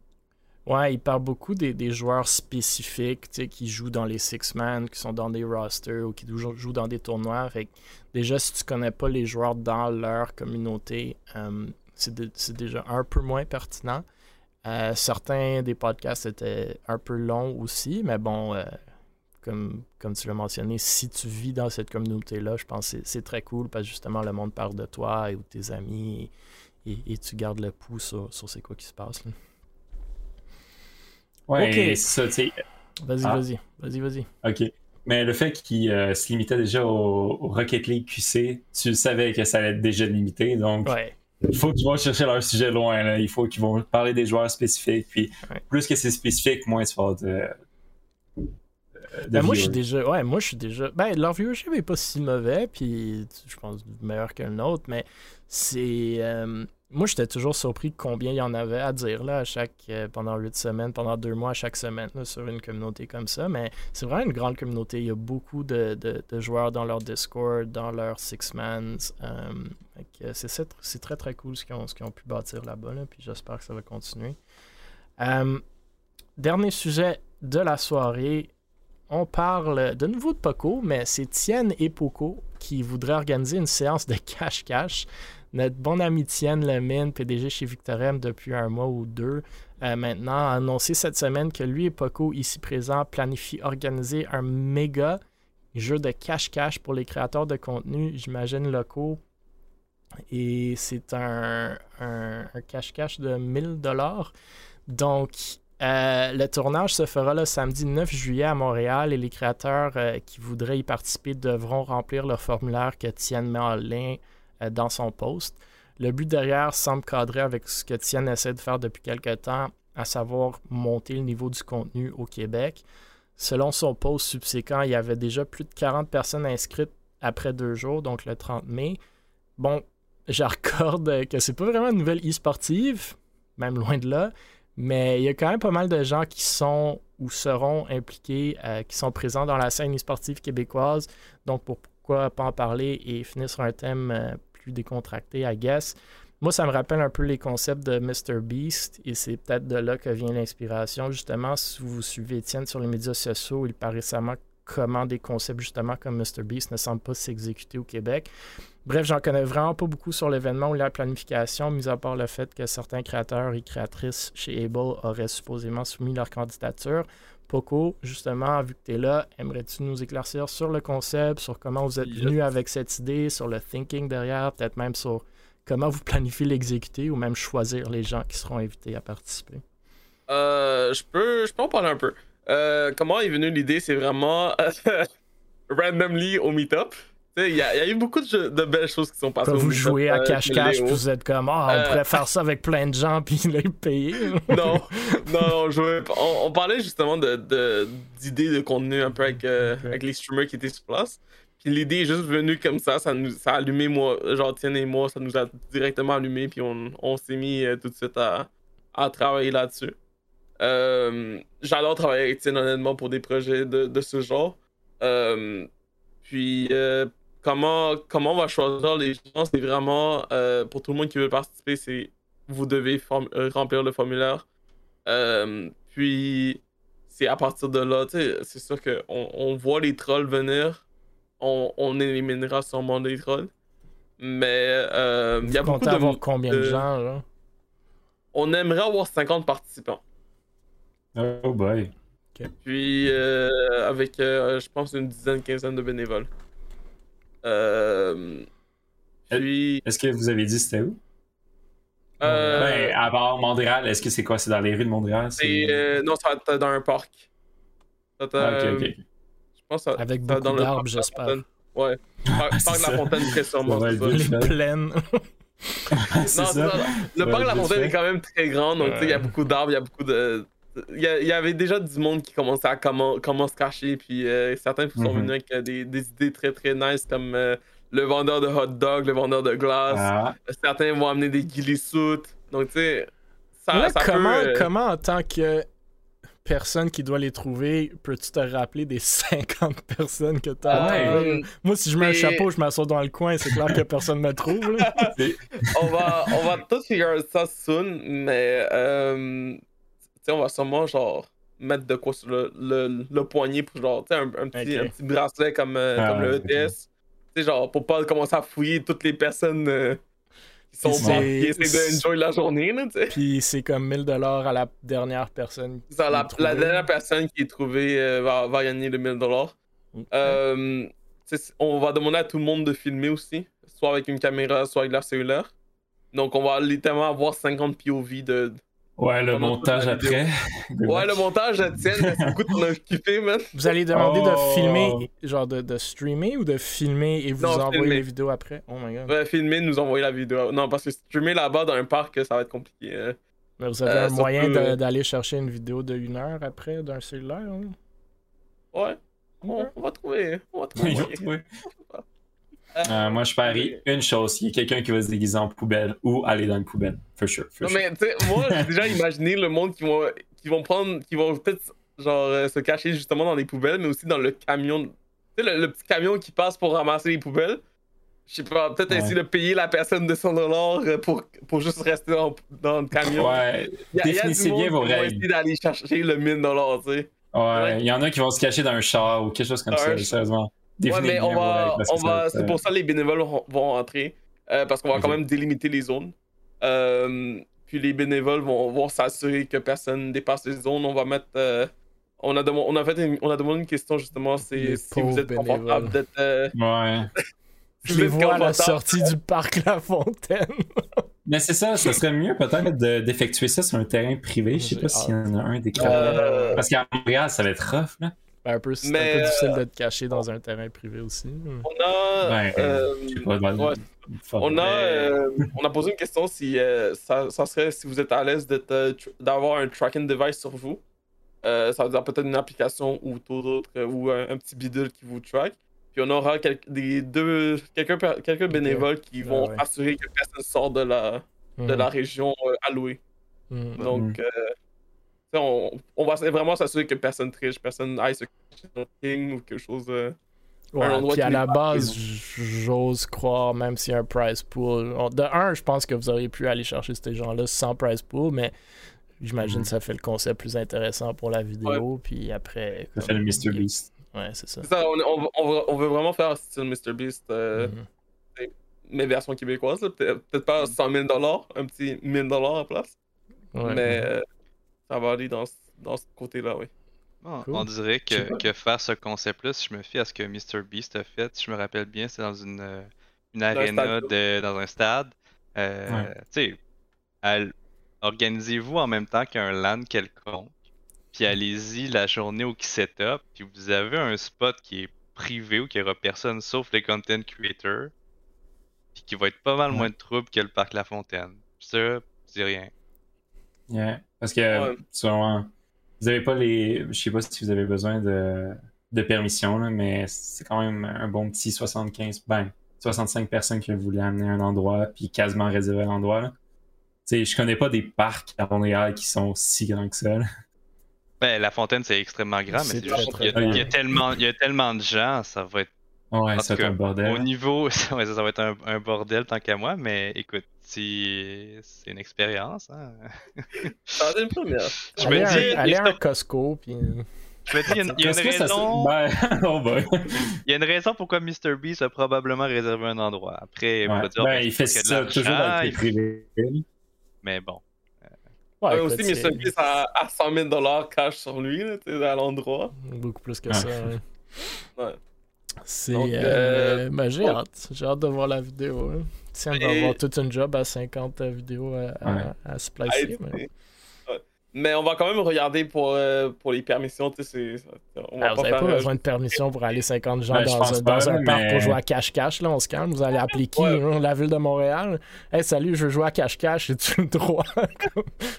Ouais, il parle beaucoup des, joueurs spécifiques qui jouent dans les Six-Man, qui sont dans des rosters ou qui jouent dans des tournois. Fait déjà, si tu connais pas les joueurs dans leur communauté, euh, c'est déjà un peu moins pertinent. Euh, certains des podcasts étaient un peu longs aussi, mais bon, euh, comme, comme tu l'as mentionné, si tu vis dans cette communauté-là, je pense que c'est très cool parce que justement, le monde parle de toi et de tes amis et, tu gardes le pouls sur, sur c'est quoi qui se passe. Là. Ouais, ça, Vas-y, ah. vas-y, vas-y, vas-y. OK. Mais le fait qu'il euh, se limitait déjà au, Rocket League QC, tu savais que ça allait être déjà limité, donc il faut qu'ils vont chercher leur sujet loin. Il faut qu'ils vont parler des joueurs spécifiques. Puis plus que c'est spécifique, moins tu vas de, ben, moi, je suis déjà. Ouais, moi, je suis déjà. Ben, leur viewership est pas si mauvais, puis je pense meilleur qu'un autre, mais c'est. Euh, moi, j'étais toujours surpris combien il y en avait à dire là, à chaque, euh, pendant huit semaines, pendant deux mois, à chaque semaine sur une communauté comme ça. Mais c'est vraiment une grande communauté. Il y a beaucoup de, joueurs dans leur Discord, dans leur Six-Mans. Euh, c'est très très cool ce qu'ils ont, ont, pu bâtir là-bas. puis j'espère que ça va continuer. Euh, dernier sujet de la soirée. On parle de nouveau de Poco, mais c'est Tienne et Poco qui voudraient organiser une séance de cache-cache. Notre bon ami Tienne Lemine, PDG chez Victorem depuis un mois ou deux, euh, maintenant a annoncé cette semaine que lui et Poco, ici présents, planifient organiser un méga jeu de cache-cache pour les créateurs de contenu, j'imagine locaux. Et c'est un, cache-cache de 1000 dollars. Donc, euh, le tournage se fera le samedi 9 juillet à Montréal et les créateurs euh, qui voudraient y participer devront remplir le formulaire que Tienne met en ligne dans son poste. Le but derrière semble cadrer avec ce que Tienne essaie de faire depuis quelque temps, à savoir monter le niveau du contenu au Québec. Selon son post subséquent, il y avait déjà plus de 40 personnes inscrites après deux jours, donc le 30 mai. Bon, *laughs* j'accorde que c'est pas vraiment une nouvelle e-sportive, même loin de là, mais il y a quand même pas mal de gens qui sont ou seront impliqués, euh, qui sont présents dans la scène e-sportive québécoise. Donc pourquoi pas en parler et finir sur un thème euh, plus décontracté, I guess. Moi, ça me rappelle un peu les concepts de Mr. Beast et c'est peut-être de là que vient l'inspiration. Justement, si vous suivez Étienne sur les médias sociaux, il paraît récemment comment des concepts justement comme Mr. Beast ne semblent pas s'exécuter au Québec. Bref, j'en connais vraiment pas beaucoup sur l'événement ou la planification, mis à part le fait que certains créateurs et créatrices chez Able auraient supposément soumis leur candidature. Poco, justement, vu que tu es là, aimerais-tu nous éclaircir sur le concept, sur comment vous êtes venu avec cette idée, sur le thinking derrière, peut-être même sur comment vous planifiez l'exécuter ou même choisir les gens qui seront invités à participer? Euh, je, peux, je peux en parler un peu. Euh, comment est venue l'idée? C'est vraiment *laughs* randomly au meetup. Il y, a eu beaucoup de, belles choses qui sont passées. Quand vous jouez à cache-cache, vous êtes comme, ah, on euh, pourrait faire ça avec plein de gens, puis les payer. *laughs* non, non, on, on, parlait justement d'idées de, de, contenu un peu avec, euh, avec les streamers qui étaient sur place. Puis l'idée est juste venue comme ça, ça, nous, ça a allumé moi, genre Tienne et moi, ça nous a directement allumé, puis on, on s'est mis euh, tout de suite à, à travailler là-dessus. J'adore travailler avec Tienne honnêtement pour des projets de, de ce genre. puis comment, comment on va choisir les gens, c'est vraiment euh, pour tout le monde qui veut participer, c'est vous devez euh, remplir le formulaire. Euh, puis c'est à partir de là, c'est sûr qu'on on voit les trolls venir, on, on éliminera sûrement les trolls. Mais il y a beaucoup de. avoir combien de gens là? On aimerait avoir 50 participants. Oh boy. Puis avec, je pense, une dizaine, quinzaine de bénévoles. Euh, puis... Est-ce que vous avez dit c'était où? Euh... Ben, à part Montréal, est-ce que c'est quoi? C'est dans les rues de Montréal? C'est... Euh, non, ça être dans un parc. Ça ah, ok, ok. Je pense ça, Avec beaucoup d'arbres, j'espère. Ouais. Parc, de la Fontaine, très sûrement. Les plaines. *laughs* non, ça. Le parc de la Fontaine est quand même très grand, donc il y a beaucoup d'arbres, il y a beaucoup de. Il y, avait déjà du monde qui commençait à comment, comment se cacher, puis euh, certains sont mhm. venus avec euh, des, des, idées très très nice comme euh, le vendeur de hot dog, le vendeur de glace. Ah. Certains vont amener des ghillie Donc tu sais, ça, comment, comment en tant que personne qui doit les trouver, peux-tu te rappeler des *laughs* 50 personnes que tu as Ouais. Moi, si je mets un chapeau, je m'assois dans le coin, c'est clair que personne me trouve. là. *laughs* on va, on va tout figure ça soon, mais euh, on va sûrement genre mettre de quoi sur le, le, le poignet pour genre, un, un petit, un petit bracelet comme, euh, Ah, comme le ETS. Tu sais, genre, pour pas commencer à fouiller toutes les personnes euh, qui sont qui essaient d'enjoy la journée, là. Puis c'est comme 1000 dollars à la dernière personne. Ça, la, dernière personne qui est trouvée euh, va, va gagner le 1000 dollars. Ok. Euh, tu sais, on va demander à tout le monde de filmer aussi, soit avec une caméra, soit avec leur cellulaire. Donc on va littéralement avoir 50 POV de. Ouais, le montage après. Ouais, le montage, tiens, merci beaucoup de m'avoir kiffé, man. Vous allez demander Oh. de filmer, genre de, de streamer ou de filmer et vous Non, envoyer filmer. les vidéos après? Oh my god. Ouais, filmer, nous envoyer la vidéo. Non, parce que streamer là-bas dans un parc, ça va être compliqué. hein. Mais vous avez Euh, un surtout, moyen d'aller chercher une vidéo de une heure après d'un cellulaire? hein? Ouais. On, on va trouver. On va *laughs* trouver. Euh, Euh, moi, je parie une chose il y a quelqu'un qui va se déguiser en poubelle ou aller dans une poubelle. For sure. For Non, sure. mais tu sais, moi, j'ai déjà imaginé le monde qui vont, qui vont prendre, qui vont peut-être genre euh, se cacher justement dans les poubelles, mais aussi dans le camion. Tu sais, le, le petit camion qui passe pour ramasser les poubelles. Je sais pas, peut-être Ouais. essayer de payer la personne 200 dollars pour, pour juste rester dans, dans le camion. Ouais, Il y a- il y a du définissez monde bien vos qui vont règles. essayer d'aller chercher le 1000 dollars, tu sais. ouais. Il y en a qui vont se cacher dans un char ou quelque chose comme ça, sérieusement. Ouais, mais on va, on va, c'est pour ça que les bénévoles vont rentrer. euh, parce qu'on va quand même délimiter les zones. Euh, puis les bénévoles vont, vont s'assurer que personne ne dépasse les zones. On va mettre. euh, on, a demandé, on, a fait une, on a demandé une question justement c'est si vous êtes confortable bénévoles. d'être. euh, Ouais. *laughs* Je les vois à la confortable. sortie du parc La Fontaine. *laughs* Mais c'est ça, ça serait mieux peut-être de- d'effectuer ça sur un terrain privé. Je sais pas s'il y en a un des Euh, Parce qu'à Montréal, ça va être rough, là. Ben, un peu, c'est un peu difficile euh, de te cacher dans un terrain privé aussi. On a. Ben, euh, pas. ouais. On a, euh, on a posé une question si euh, ça, ça serait si vous êtes à l'aise d'avoir un tracking device sur vous. Euh, ça veut dire peut-être une application ou tout autre, ou un, un petit bidule qui vous track. Puis on aura quel- des deux, quelques, quelques bénévoles qui vont ouais. assurer que personne sort de la, de Mhm. la région euh, allouée. Mhm. Donc, euh, sais, on, on va vraiment s'assurer que personne triche, personne aille se king ou quelque chose. euh, Ouais, puis à la base, j'ose croire, même s'il y a un prize pool. De un, je pense que vous auriez pu aller chercher ces gens-là sans prize pool, mais j'imagine Mhm. que ça fait le concept plus intéressant pour la vidéo. Puis après. Ça fait le Mr. Beast. Ouais, c'est ça. on, on, on veut- on veut vraiment faire style MrBeast. Euh, Mhm. mes versions québécoises, là. peut-être pas 100 000 un petit 1000 dollars à place, Ouais. mais euh, ça va aller dans, ce- dans ce côté-là, oui. Bon, Cool. On dirait que, que faire ce concept-là, si je me fie à ce que MrBeast a fait, si je me rappelle bien, c'est dans une, euh, une un arena de, dans un stade. Euh, Ouais. Tu sais, organisez-vous en même temps qu'un LAN quelconque, puis allez-y la journée où qui set up, puis vous avez un spot qui est privé où il n'y aura personne sauf les content creators, puis qui va être pas mal Ouais. moins de trouble que le parc La Fontaine. Ça, je dis rien. Yeah. Parce que, Ouais. sûrement, vous avez pas les. Je sais pas si vous avez besoin de, de permission, là, mais c'est quand même un bon petit 75, ben, 65 personnes qui voulaient amener à un endroit, puis quasiment réserver l'endroit. là. Tu sais, je connais pas des parcs à Montréal qui sont si grands que ça. là. Ben, La Fontaine, c'est extrêmement grand, mais C'est juste qu'il y, a- très il y a grand. tellement- il y a tellement de gens, ça va être Ouais, ça va être un bordel. Au niveau, *laughs* ouais, ça, ça va être un, un bordel tant qu'à moi, mais écoute, si- c'est une expérience. Hein. *laughs* Une première. Je me dis, allez à un Costco, puis. je me dis, il y a une, il y a une Est-ce que ça se- raison, Ben, *laughs* oh il y a une raison pourquoi MrBeast a probablement réservé un endroit. Après, Ouais. dire, Ben, il fait ça toujours les il- privés. mais bon. Ouais, Ouais, écoute, aussi, c'est MrBeast a, a 100 000 cash sur lui, là, à l'endroit. Beaucoup plus que Ouais. ça. ouais. Ouais. C'est. Euh, euh, ben, j'ai ouais. hâte. J'ai hâte de voir la vidéo. hein. Tiens, on va Et- avoir toute une job à 50 vidéos à, à, Ouais. à se Ah, placer. et- mais-. Mais on va quand même regarder pour, euh, pour les permissions, tu sais, c'est- on va Ah, vous pas n'avez faire... pas euh, besoin de permission pour aller 50 gens Ben, dans, un, dans pas, un parc mais- pour jouer à cache-cache. Là, on se calme. Vous allez appeler qui Ouais. hein, La ville de Montréal? Hey, salut, je veux jouer à cache-cache. J'ai-tu le droit? *laughs*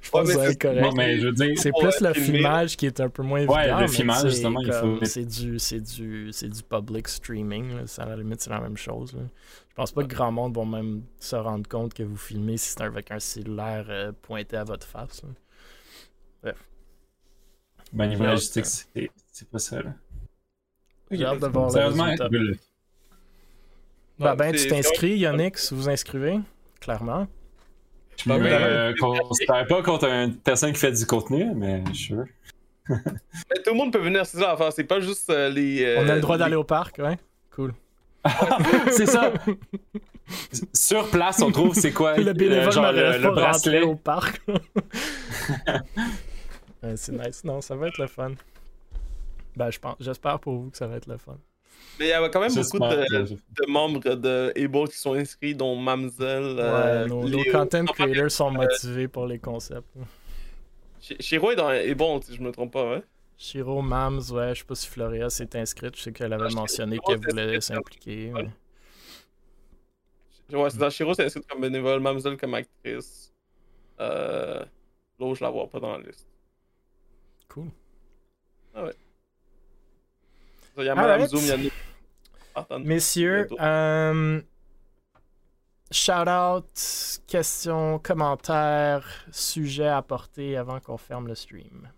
Je pense Ouais, que va c'est- être correct. Non, mais je veux dire, C'est plus le filmer. filmage qui est un peu moins évident. Ouais, le mais filmage, justement, il faut- C'est du, c'est du, c'est du public streaming. là. Ça, à la limite, c'est la même chose. là. Je pense pas que grand monde vont même se rendre compte que vous filmez si c'est avec un cellulaire euh, pointé à votre face. là. Bref. Ben, niveau logistique, c'est pas ça, là. J'ai hâte de voir Sérieusement, le bah, ben, tu t'inscris, Yannick, si vous inscrivez, clairement. Je ne euh, considère pas contre une personne qui fait du contenu, mais je suis sûr. *laughs* mais tout le monde peut venir, c'est ça c'est pas juste euh, les. Euh, On a le droit d'aller au parc, ouais. Cool. *laughs* c'est ça. Sur place, on trouve c'est quoi le bénévole genre, le, le bracelet au parc. *laughs* c'est nice. Non, ça va être le fun. Ben, je pense, j'espère pour vous que ça va être le fun. Mais il y a quand même beaucoup de, membres de Able qui sont inscrits, dont Mamzel. Euh, nos, content creators sont motivés pour les concepts. Shiro est dans Able, si je me trompe pas, ouais. Shiro, Mams, ouais, je sais pas si Floria s'est inscrite, je sais qu'elle avait mentionné qu'elle voulait s'impliquer. Ouais, c'est dans Shiro, c'est inscrit comme bénévole, Mamzel comme actrice. Euh... L'autre, je la vois pas dans la liste. Cool. Ah ouais. Il y a Madame Zoom, il y a Messieurs, euh, shout out, questions, commentaires, sujets à apporter avant qu'on ferme le stream.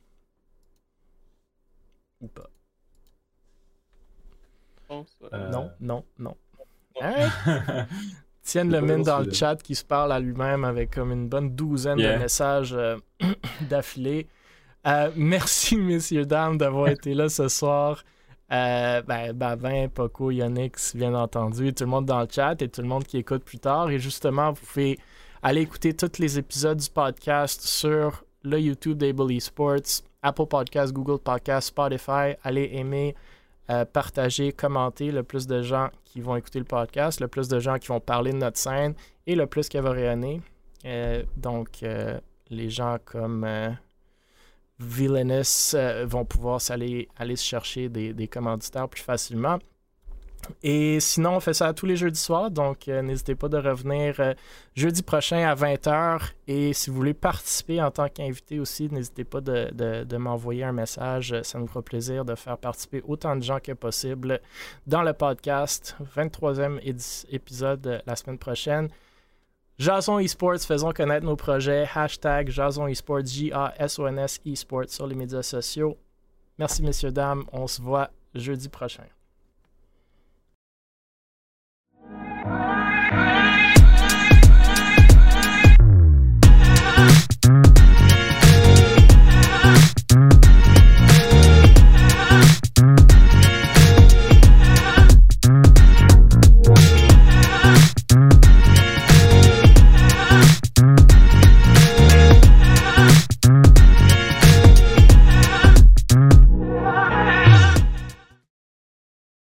Ou pas. Euh... Non, non, non. Hein? *laughs* Tienne le mine dans le chat qui se parle à lui-même avec comme une bonne douzaine de messages euh, *coughs* d'affilée. Euh, *laughs* merci, messieurs, dames, d'avoir été là ce soir. Euh, ben, Bavin, Poco, Yonix, bien entendu, tout le monde dans le chat et tout le monde qui écoute plus tard. Et justement, vous pouvez aller écouter tous les épisodes du podcast sur le YouTube d'Able Esports, Apple Podcasts, Google Podcasts, Spotify. Allez aimer, euh, partager, commenter le plus de gens qui vont écouter le podcast, le plus de gens qui vont parler de notre scène et le plus qui va rayonner. Donc, les gens comme Villainous euh, vont pouvoir aller, aller se chercher des, des, commanditaires plus facilement. Et sinon, on fait ça tous les jeudis soirs, donc euh, n'hésitez pas de revenir euh, jeudi prochain à 20h. Et si vous voulez participer en tant qu'invité aussi, n'hésitez pas de, de, de m'envoyer un message. Ça nous fera plaisir de faire participer autant de gens que possible dans le podcast. 23e épisode la semaine prochaine. Jason Esports, faisons connaître nos projets. Hashtag Jason Esports, J-A-S-O-N-S Esports sur les médias sociaux. Merci, messieurs, dames. On se voit jeudi prochain.